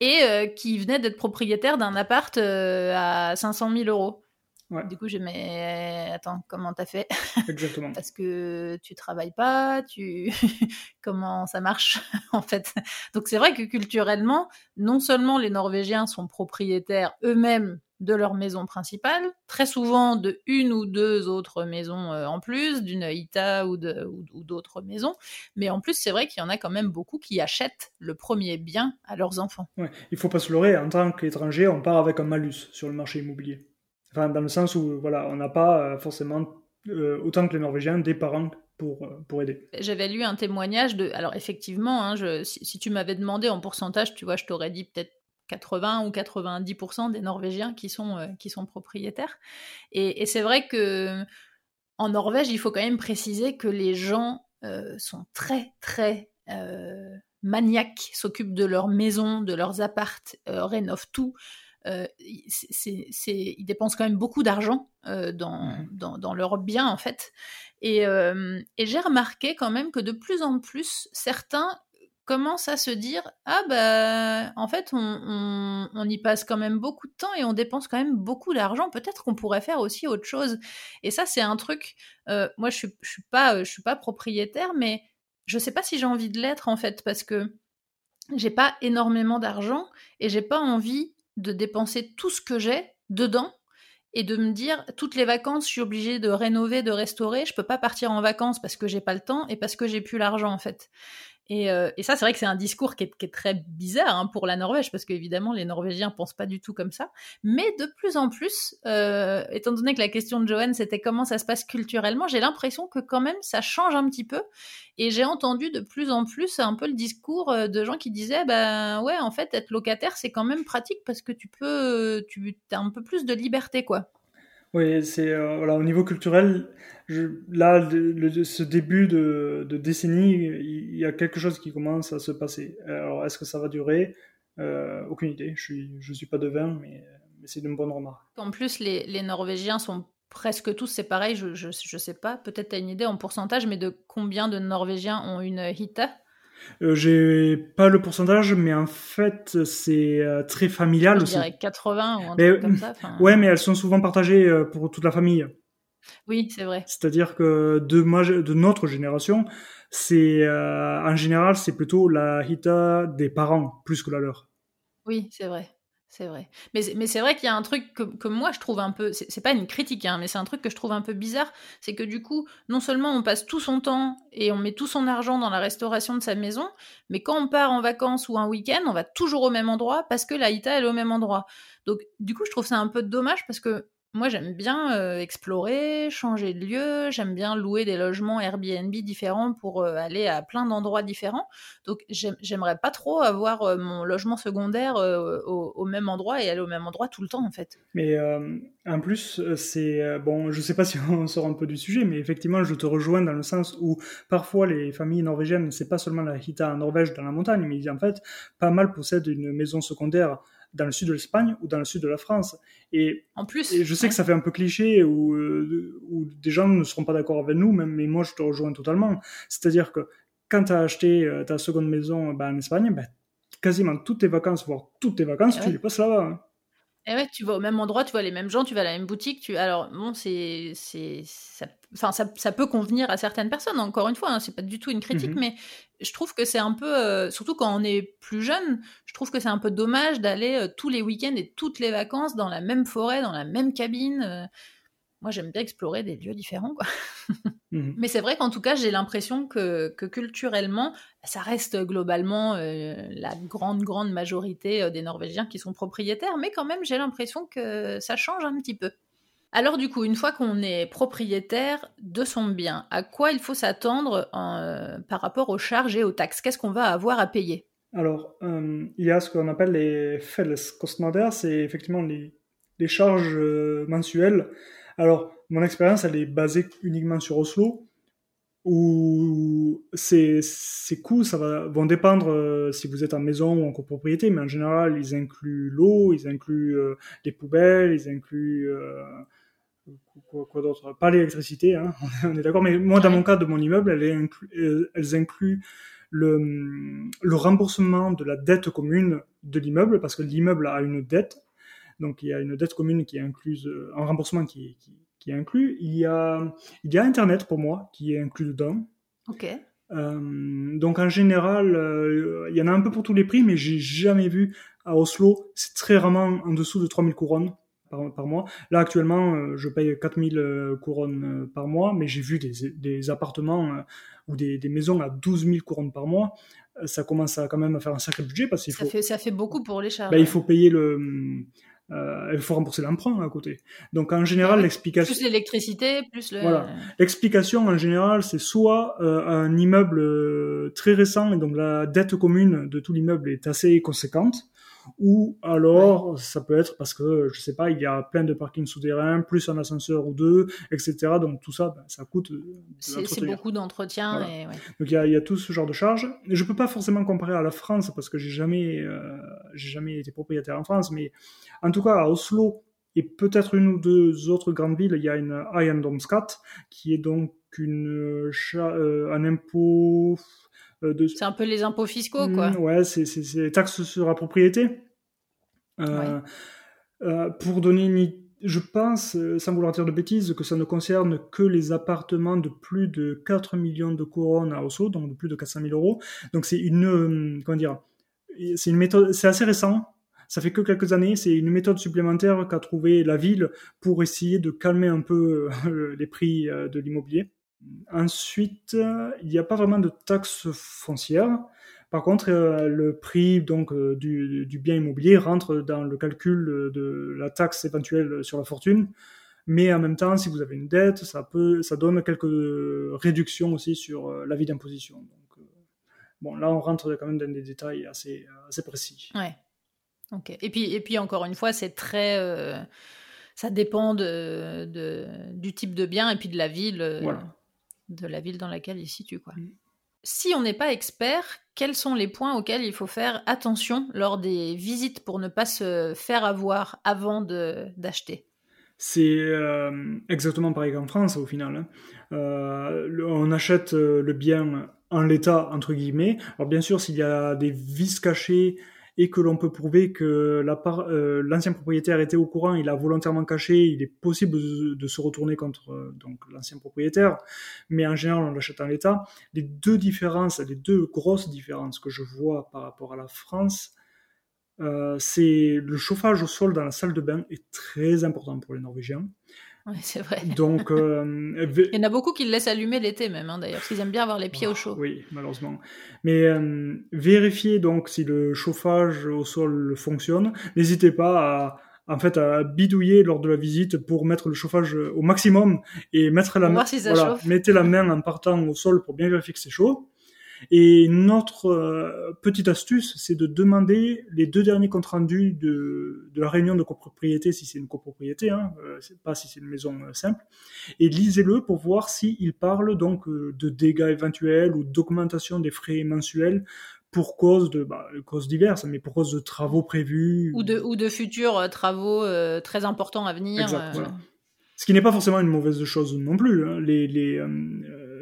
et euh, qui venaient d'être propriétaires d'un appart euh, à 500 000 euros. Du coup, j'ai mais attends, comment t'as fait? Exactement. Parce que tu travailles pas, tu comment ça marche en fait? Donc c'est vrai que culturellement, non seulement les Norvégiens sont propriétaires eux-mêmes de leur maison principale, très souvent de une ou deux autres maisons euh, en plus, d'une Ita ou d'autres maisons, mais en plus c'est vrai qu'il y en a quand même beaucoup qui achètent le premier bien à leurs enfants. Ouais. Il faut pas se leurrer, en tant qu'étranger, on part avec un malus sur le marché immobilier. Dans le sens où voilà, on n'a pas euh, forcément euh, autant que les Norvégiens des parents pour, pour aider. J'avais lu un témoignage de. Alors, effectivement, hein, si, tu m'avais demandé en pourcentage, tu vois, je t'aurais dit peut-être 80 ou 90% des Norvégiens qui sont, euh, qui sont propriétaires. Et, c'est vrai que en Norvège, il faut quand même préciser que les gens euh, sont très, très euh, maniaques, s'occupent de leurs maisons, de leurs appartes, rénovent tout. Ils dépensent quand même beaucoup d'argent dans, mmh. dans, dans, leurs biens, en fait. Et, et j'ai remarqué quand même que de plus en plus, certains commence à se dire ah bah en fait on, on, y passe quand même beaucoup de temps et on dépense quand même beaucoup d'argent. Peut-être qu'on pourrait faire aussi autre chose et ça c'est un truc euh, moi je suis, je suis pas je suis pas propriétaire mais je sais pas si j'ai envie de l'être en fait parce que j'ai pas énormément d'argent et j'ai pas envie de dépenser tout ce que j'ai dedans et de me dire toutes les vacances je suis obligée de rénover de restaurer. Je peux pas partir en vacances parce que j'ai pas le temps et parce que j'ai plus l'argent en fait euh, et, ça, c'est vrai que c'est un discours qui est, très bizarre hein, pour la Norvège, parce qu'évidemment, les Norvégiens pensent pas du tout comme ça. Mais de plus en plus, euh, étant donné que la question de Johan, c'était comment ça se passe culturellement, j'ai l'impression que quand même, ça change un petit peu. Et j'ai entendu de plus en plus un peu le discours euh, de gens qui disaient, ben ouais, en fait, être locataire, c'est quand même pratique parce que tu peux, tu as un peu plus de liberté, quoi. Oui, c'est euh, voilà, au niveau culturel, là, ce début de, décennie, il y a quelque chose qui commence à se passer. Alors, est-ce que ça va durer? Euh, Aucune idée. Je suis, je suis pas devin, mais, mais c'est une bonne remarque. En plus, les, Norvégiens sont presque tous, c'est pareil, je, je, je sais pas, peut-être tu as une idée en pourcentage, mais de combien de Norvégiens ont une hita? Euh, j'ai pas le pourcentage, mais en fait, c'est euh, très familial Je aussi. dirais 80 ou un truc comme ça. Ouais, mais elles sont souvent partagées euh, pour toute la famille. Oui, c'est vrai. C'est-à-dire que de, de notre génération, c'est en général, c'est plutôt la hita des parents plus que la leur. Oui, c'est vrai. C'est vrai. Mais, c'est vrai qu'il y a un truc que, que, moi je trouve un peu. C'est pas une critique, hein, mais c'est un truc que je trouve un peu bizarre. C'est que du coup, non seulement on passe tout son temps et on met tout son argent dans la restauration de sa maison, mais quand on part en vacances ou un week-end, on va toujours au même endroit parce que la ITA est au même endroit. Donc du coup, je trouve ça un peu dommage parce que Moi, j'aime bien euh, explorer, changer de lieu. J'aime bien louer des logements Airbnb différents pour euh, aller à plein d'endroits différents. Donc, j'aimerais pas trop avoir euh, mon logement secondaire au, même endroit et aller au même endroit tout le temps, en fait. Mais en plus, c'est bon. Je sais pas si on sort un peu du sujet, mais effectivement, je te rejoins dans le sens où parfois les familles norvégiennes, c'est pas seulement la Hita en Norvège dans la montagne, mais en fait, pas mal possèdent une maison secondaire dans le sud de l'Espagne ou dans le sud de la France. Et, en plus, je sais que ça fait un peu cliché ou, euh, des gens ne seront pas d'accord avec nous, même, mais moi je te rejoins totalement. C'est-à-dire que quand tu as acheté euh, ta seconde maison bah, en Espagne, bah, quasiment toutes tes vacances, voire toutes tes vacances, tu les passes là-bas. Et ouais, tu vas au même endroit, tu vois les mêmes gens, tu vas à la même boutique. Tu... Alors, bon, c'est, c'est, ça, enfin, ça, ça, peut convenir à certaines personnes. Encore une fois, hein, c'est pas du tout une critique, mhm. mais je trouve que c'est un peu, euh, surtout quand on est plus jeune, je trouve que c'est un peu dommage d'aller euh, tous les week-ends et toutes les vacances dans la même forêt, dans la même cabine. Euh. Moi, j'aime bien explorer des lieux différents, quoi. Mhm. Mais c'est vrai qu'en tout cas, j'ai l'impression que, que, culturellement, ça reste globalement la grande, grande majorité des Norvégiens qui sont propriétaires, mais quand même, j'ai l'impression que ça change un petit peu. Alors du coup, une fois qu'on est propriétaire de son bien, à quoi il faut s'attendre euh, par rapport aux charges et aux taxes? Qu'est-ce qu'on va avoir à payer? Alors, euh, il y a ce qu'on appelle les Felleskostnader, c'est effectivement les, charges euh, mensuelles. Alors, mon expérience, elle est basée uniquement sur Oslo, où ces, coûts ça va, vont dépendre si vous êtes en maison ou en copropriété, mais en général, ils incluent l'eau, ils incluent les poubelles, ils incluent quoi, d'autre? Pas l'électricité, hein, on est d'accord. Mais moi, dans mon cas de mon immeuble, elles, euh, elles incluent le, le, remboursement de la dette commune de l'immeuble, parce que l'immeuble a une dette. Donc, il y a une dette commune qui est incluse, euh, un remboursement qui, qui, qui, est inclus. Il y, a, il y a Internet pour moi qui est inclus dedans. Ok. Euh, donc en général, il y en a un peu pour tous les prix, mais j'ai jamais vu à Oslo, c'est très rarement en dessous de 3000 couronnes par, mois. Là, actuellement, euh, je paye 4000 euh, couronnes euh, par mois, mais j'ai vu des, des appartements ou des, des, maisons à 12 000 couronnes par mois. Ça commence à quand même à faire un sacré budget parce qu'il faut. Ça fait, ça fait beaucoup pour les charges. Ben, il faut payer le. Il faut rembourser l'emprunt à côté. Donc en général, l'explication. Plus l'électricité, plus le. Voilà. L'explication en général, c'est soit un immeuble très récent et donc la dette commune de tout l'immeuble est assez conséquente, ou alors ça peut être parce que je sais pas il y a plein de parkings souterrains plus un ascenseur ou deux etc donc tout ça ben, ça coûte c'est beaucoup d'entretien donc il y, a, y, a, tout ce genre de charges. Je peux pas forcément comparer à la France parce que j'ai jamais euh, j'ai jamais été propriétaire en France mais en tout cas à Oslo et peut-être une ou deux autres grandes villes il y a une Eiendomsskatt qui est donc une euh, un impôt euh, c'est un peu les impôts fiscaux, quoi. Mmh, ouais, c'est les taxes sur la propriété. Euh, euh, pour donner une je pense, sans vouloir dire de bêtises, que ça ne concerne que les appartements de plus de 4 millions de couronnes à Oslo, donc de plus de 400 000 euros. Donc c'est une, comment dire, c'est une méthode, c'est assez récent. Ça fait que quelques années. C'est une méthode supplémentaire qu'a trouvé la ville pour essayer de calmer un peu les prix de l'immobilier. Ensuite, il n'y a pas vraiment de taxe foncière. Par contre, euh, le prix donc euh, du, bien immobilier rentre dans le calcul de la taxe éventuelle sur la fortune. Mais en même temps, si vous avez une dette, ça peut, ça donne quelques réductions aussi sur euh, l'avis d'imposition. Donc, bon, là, on rentre quand même dans des détails assez, assez précis. Ouais. Ok. Et puis, et puis encore une fois, c'est très, ça dépend de, du type de bien et puis de la ville. Voilà de la ville dans laquelle il se situe. Quoi. Mm. Si on n'est pas expert, quels sont les points auxquels il faut faire attention lors des visites pour ne pas se faire avoir avant d'acheter? C'est euh, exactement pareil qu'en France au final. Hein. Euh, on achète euh, le bien en l'état, entre guillemets. Alors bien sûr, s'il y a des vis cachées et que l'on peut prouver que euh, l'ancien propriétaire était au courant, il a volontairement caché, il est possible de, se retourner contre euh, donc l'ancien propriétaire, mais en général on l'achète en l'état. Les deux différences, les deux grosses différences que je vois par rapport à la France, euh, c'est le chauffage au sol dans la salle de bain est très important pour les Norvégiens. Oui, c'est vrai. Donc, euh, il y en a beaucoup qui le laissent allumer l'été même, hein, d'ailleurs, parce qu'ils aiment bien avoir les pieds au chaud. Oui, malheureusement. Mais euh, vérifiez donc si le chauffage au sol fonctionne. N'hésitez pas en fait à bidouiller lors de la visite pour mettre le chauffage au maximum et mettre la main, voilà, mettez la main en partant au sol pour bien vérifier que c'est chaud. Et notre euh, petite astuce, c'est de demander les deux derniers comptes rendus de, de la réunion de copropriété, si c'est une copropriété, hein, euh, pas si c'est une maison euh, simple, et lisez-le pour voir s'il parle donc de dégâts éventuels ou d'augmentation des frais mensuels pour cause de bah, causes diverses, mais pour cause de travaux prévus ou de ou de futurs travaux très importants à venir. Exact, voilà. Ce qui n'est pas forcément une mauvaise chose non plus. Hein. Les, les,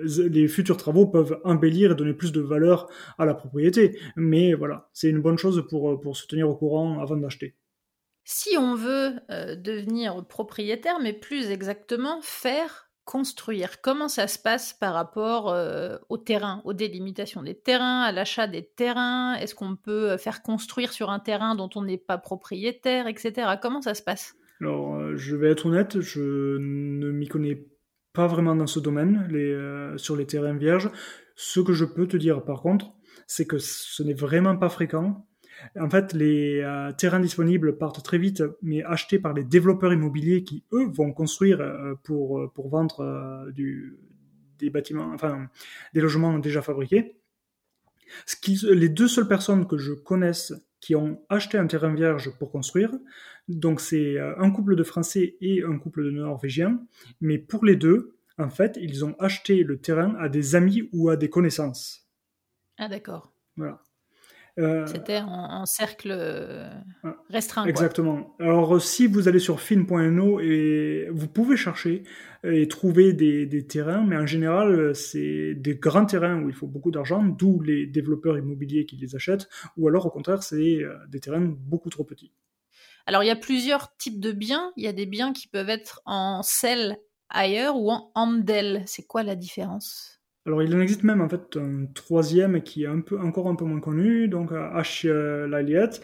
les futurs travaux peuvent embellir et donner plus de valeur à la propriété. Mais voilà, c'est une bonne chose pour, euh, pour se tenir au courant avant d'acheter. Si on veut euh, devenir propriétaire, mais plus exactement faire construire, comment ça se passe par rapport au terrain, aux délimitations des terrains, à l'achat des terrains Est-ce qu'on peut faire construire sur un terrain dont on n'est pas propriétaire, etc. Comment ça se passe? Alors, euh, je vais être honnête, je ne m'y connais pas vraiment dans ce domaine, les, euh, sur les terrains vierges. Ce que je peux te dire, par contre, c'est que ce n'est vraiment pas fréquent. En fait, les euh, terrains disponibles partent très vite, mais achetés par les développeurs immobiliers qui, eux, vont construire pour, pour vendre du, des bâtiments, enfin, des logements déjà fabriqués. Ce qui, les deux seules personnes que je connaisse qui ont acheté un terrain vierge pour construire. Donc c'est euh, un couple de Français et un couple de Norvégiens. Mais pour les deux, en fait, ils ont acheté le terrain à des amis ou à des connaissances. Ah d'accord. Voilà. Euh, C'était en, cercle euh, restreint. Exactement. Alors si vous allez sur fin.no et vous pouvez chercher et trouver des, terrains, mais en général c'est des grands terrains où il faut beaucoup d'argent, d'où les développeurs immobiliers qui les achètent, ou alors au contraire c'est euh, des terrains beaucoup trop petits. Alors il y a plusieurs types de biens. Il y a des biens qui peuvent être en sell ailleurs ou en handel. C'est quoi la différence? Alors il en existe même en fait un troisième qui est un peu, encore un peu moins connu, donc H. Euh, Laliette.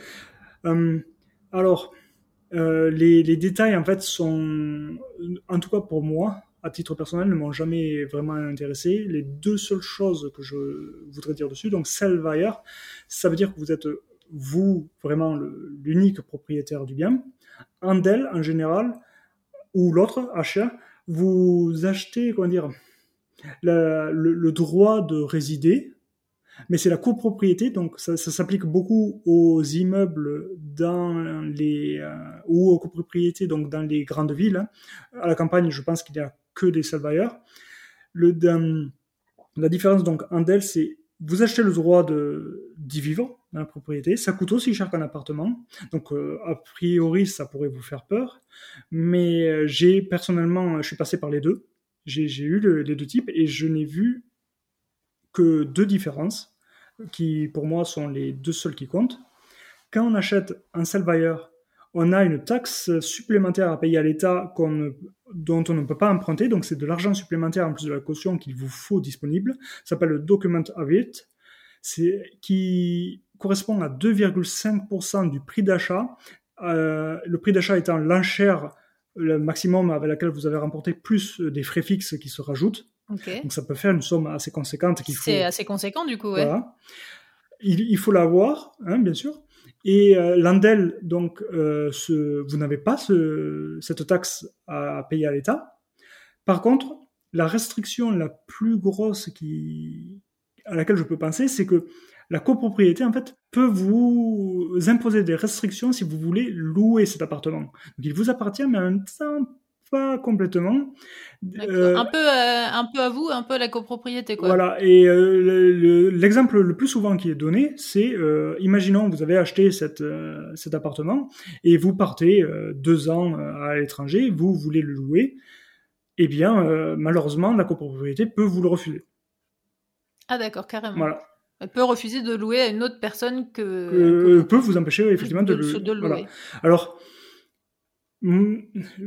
Euh, alors euh, les, détails en fait sont, en tout cas pour moi, à titre personnel, ne m'ont jamais vraiment intéressé. Les deux seules choses que je voudrais dire dessus, donc Selvayer, ça veut dire que vous êtes vous vraiment l'unique propriétaire du bien. Andel en général ou l'autre achat, vous achetez comment dire le, droit de résider, mais c'est la copropriété, donc ça, s'applique beaucoup aux immeubles dans les euh, ou aux copropriétés donc dans les grandes villes. Hein. À la campagne, je pense qu'il n'y a que des salvailleurs. Le, la différence donc en Dell, c'est vous achetez le droit d'y vivre dans la propriété. Ça coûte aussi cher qu'un appartement, donc euh, a priori ça pourrait vous faire peur. Mais euh, j'ai personnellement, je suis passé par les deux j'ai eu les deux types et je n'ai vu que deux différences qui pour moi sont les deux seules qui comptent. Quand on achète un salvailleur, on a une taxe supplémentaire à payer à l'État dont on ne peut pas emprunter, donc c'est de l'argent supplémentaire en plus de la caution qu'il vous faut disponible. Ça s'appelle le Document Avit, qui correspond à 2,5% du prix d'achat. Euh, le prix d'achat étant l'enchère le maximum avec laquelle vous avez remporté plus des frais fixes qui se rajoutent. Donc ça peut faire une somme assez conséquente qu'il faut. C'est assez conséquent du coup, ouais. Il, il, faut l'avoir, hein, bien sûr. Et euh, l'Andel, donc, euh, ce, vous n'avez pas ce, cette taxe à, payer à l'État. Par contre, la restriction la plus grosse qui, à laquelle je peux penser, c'est que la copropriété, en fait, peut vous imposer des restrictions si vous voulez louer cet appartement. Donc, il vous appartient, mais en même temps, pas complètement. Euh, un peu, euh, un peu à vous, un peu à la copropriété, quoi. Voilà. Et euh, l'exemple le, plus souvent qui est donné, c'est, imaginons, vous avez acheté cette, cet appartement et vous partez deux ans à l'étranger, vous voulez le louer. Eh bien, malheureusement, la copropriété peut vous le refuser. Ah d'accord, carrément. Voilà. Elle peut refuser de louer à une autre personne que. Euh, peut vous empêcher effectivement de, le, louer. Alors, hmm,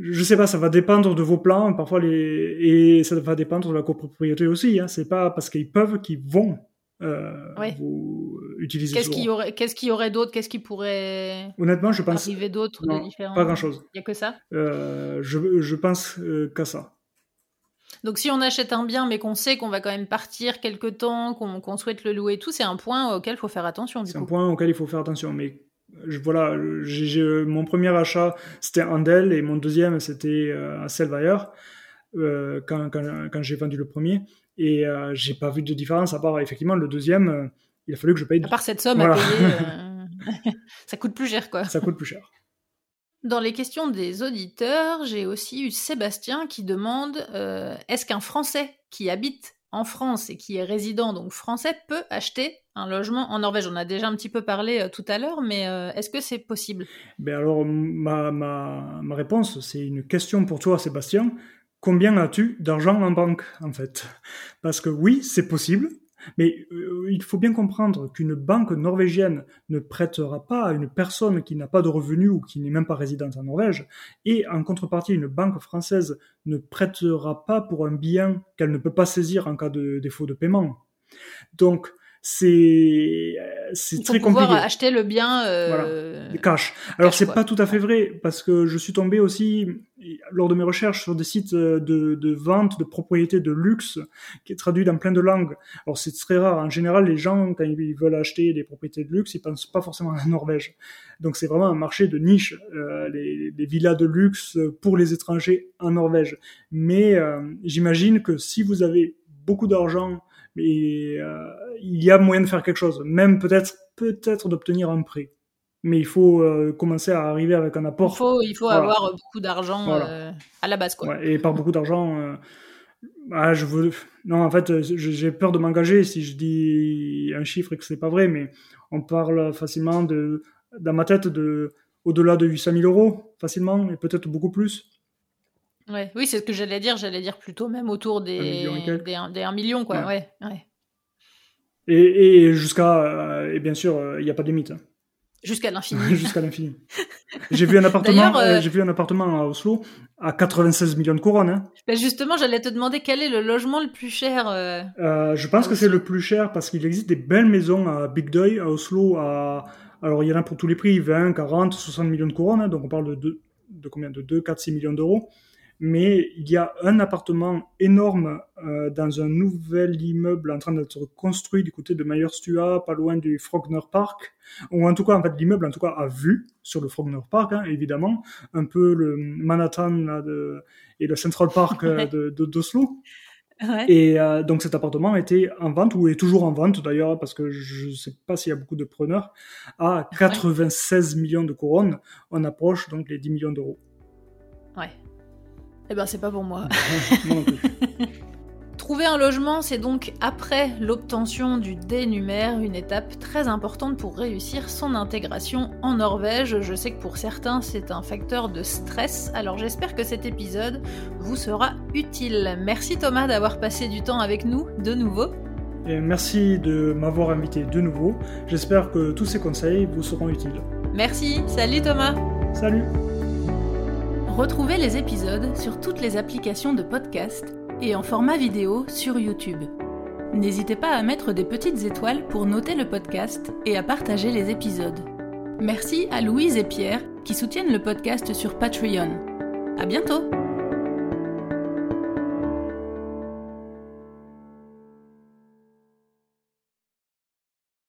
je sais pas, ça va dépendre de vos plans, parfois les et ça va dépendre de la copropriété aussi. Hein. C'est pas parce qu'ils peuvent qu'ils vont euh, vous utiliser. Qu'est-ce qu'il y aurait, qu'est-ce qu'il y aurait d'autre, qu'est-ce qui pourrait. Honnêtement, je pense. Arriver d'autre, de différents. Pas grand chose. Il y a que ça? Euh, je, je pense euh, qu'à ça. Donc si on achète un bien mais qu'on sait qu'on va quand même partir quelque temps, qu'on souhaite le louer et tout, c'est un point auquel il faut faire attention. C'est un point auquel il faut faire attention. Mais Je, voilà, j'ai, mon premier achat, c'était Andel et mon deuxième, c'était à Selvayer, quand, quand, quand j'ai vendu le premier. Et j'ai pas vu de différence, à part effectivement le deuxième, il a fallu que je paye. À part cette somme à payer, ça coûte plus cher, quoi. Ça coûte plus cher. Dans les questions des auditeurs, j'ai aussi eu Sébastien qui demande euh, est-ce qu'un Français qui habite en France et qui est résident, donc français, peut acheter un logement en Norvège? On a déjà un petit peu parlé euh, tout à l'heure, mais euh, est-ce que c'est possible? Ben Alors, ma, réponse, c'est une question pour toi, Sébastien. Combien as-tu d'argent en banque, en fait? Parce que oui, c'est possible, mais euh, il faut bien comprendre qu'une banque norvégienne ne prêtera pas à une personne qui n'a pas de revenus ou qui n'est même pas résidente en Norvège, et en contrepartie, une banque française ne prêtera pas pour un bien qu'elle ne peut pas saisir en cas de défaut de paiement. Donc, c'est c'est très compliqué. pouvoir acheter le bien euh, cash. Alors c'est pas tout à fait vrai parce que je suis tombé aussi lors de mes recherches sur des sites euh, de, de vente de propriétés de luxe qui est traduit dans plein de langues. Alors c'est très rare. En général, les gens quand ils veulent acheter des propriétés de luxe, ils pensent pas forcément à la Norvège. Donc c'est vraiment un marché de niche, euh, les, les, villas de luxe pour les étrangers en Norvège. Mais euh, j'imagine que si vous avez beaucoup d'argent mais euh, il y a moyen de faire quelque chose, même peut-être peut-être d'obtenir un prêt. Mais il faut euh, commencer à arriver avec un apport. Il faut, il faut avoir beaucoup d'argent euh, à la base. Quoi. et par beaucoup d'argent, ah, je veux... non, en fait, j'ai peur de m'engager si je dis un chiffre et que c'est pas vrai, mais on parle facilement de, dans ma tête de au-delà de 800 000 euros, facilement, et peut-être beaucoup plus. Ouais, oui, c'est ce que j'allais dire. J'allais dire plutôt même autour des, des, 1 million, quoi. Ouais. ouais, Et, et jusqu'à. Euh, et bien sûr, euh, il n'y a pas de limite. Hein. Jusqu'à l'infini. Jusqu'à l'infini. J'ai vu un appartement. Euh, j'ai vu un appartement à Oslo à 96 millions de couronnes. Hein. Ben justement, j'allais te demander quel est le logement le plus cher. je pense que c'est le plus cher parce qu'il existe des belles maisons à Big Doy, à Oslo. À... Alors, il y en a pour tous les prix 20, 40, 60 millions de couronnes. Hein. donc, on parle de, de, de combien? De 2, 4, 6 millions d'euros mais il y a un appartement énorme euh, dans un nouvel immeuble en train d'être construit du côté de Mayerstua, pas loin du Frogner Park, ou en tout cas, en fait, l'immeuble, en tout cas, a vu sur le Frogner Park, hein, évidemment, un peu le Manhattan de, et le Central Park euh, de, d'Oslo. Ouais. Et euh, donc cet appartement était en vente, ou est toujours en vente d'ailleurs, parce que je ne sais pas s'il y a beaucoup de preneurs, à 96 millions de couronnes. On approche donc les 10 millions d'euros. Ouais. Eh ben, c'est pas pour moi. Trouver un logement, c'est donc après l'obtention du dénumère une étape très importante pour réussir son intégration en Norvège. Je sais que pour certains, c'est un facteur de stress, alors j'espère que cet épisode vous sera utile. Merci Thomas d'avoir passé du temps avec nous de nouveau. Et merci de m'avoir invité de nouveau. J'espère que tous ces conseils vous seront utiles. Merci, salut Thomas. Salut. Retrouvez les épisodes sur toutes les applications de podcast et en format vidéo sur YouTube. N'hésitez pas à mettre des petites étoiles pour noter le podcast et à partager les épisodes. Merci à Louise et Pierre qui soutiennent le podcast sur Patreon. À bientôt!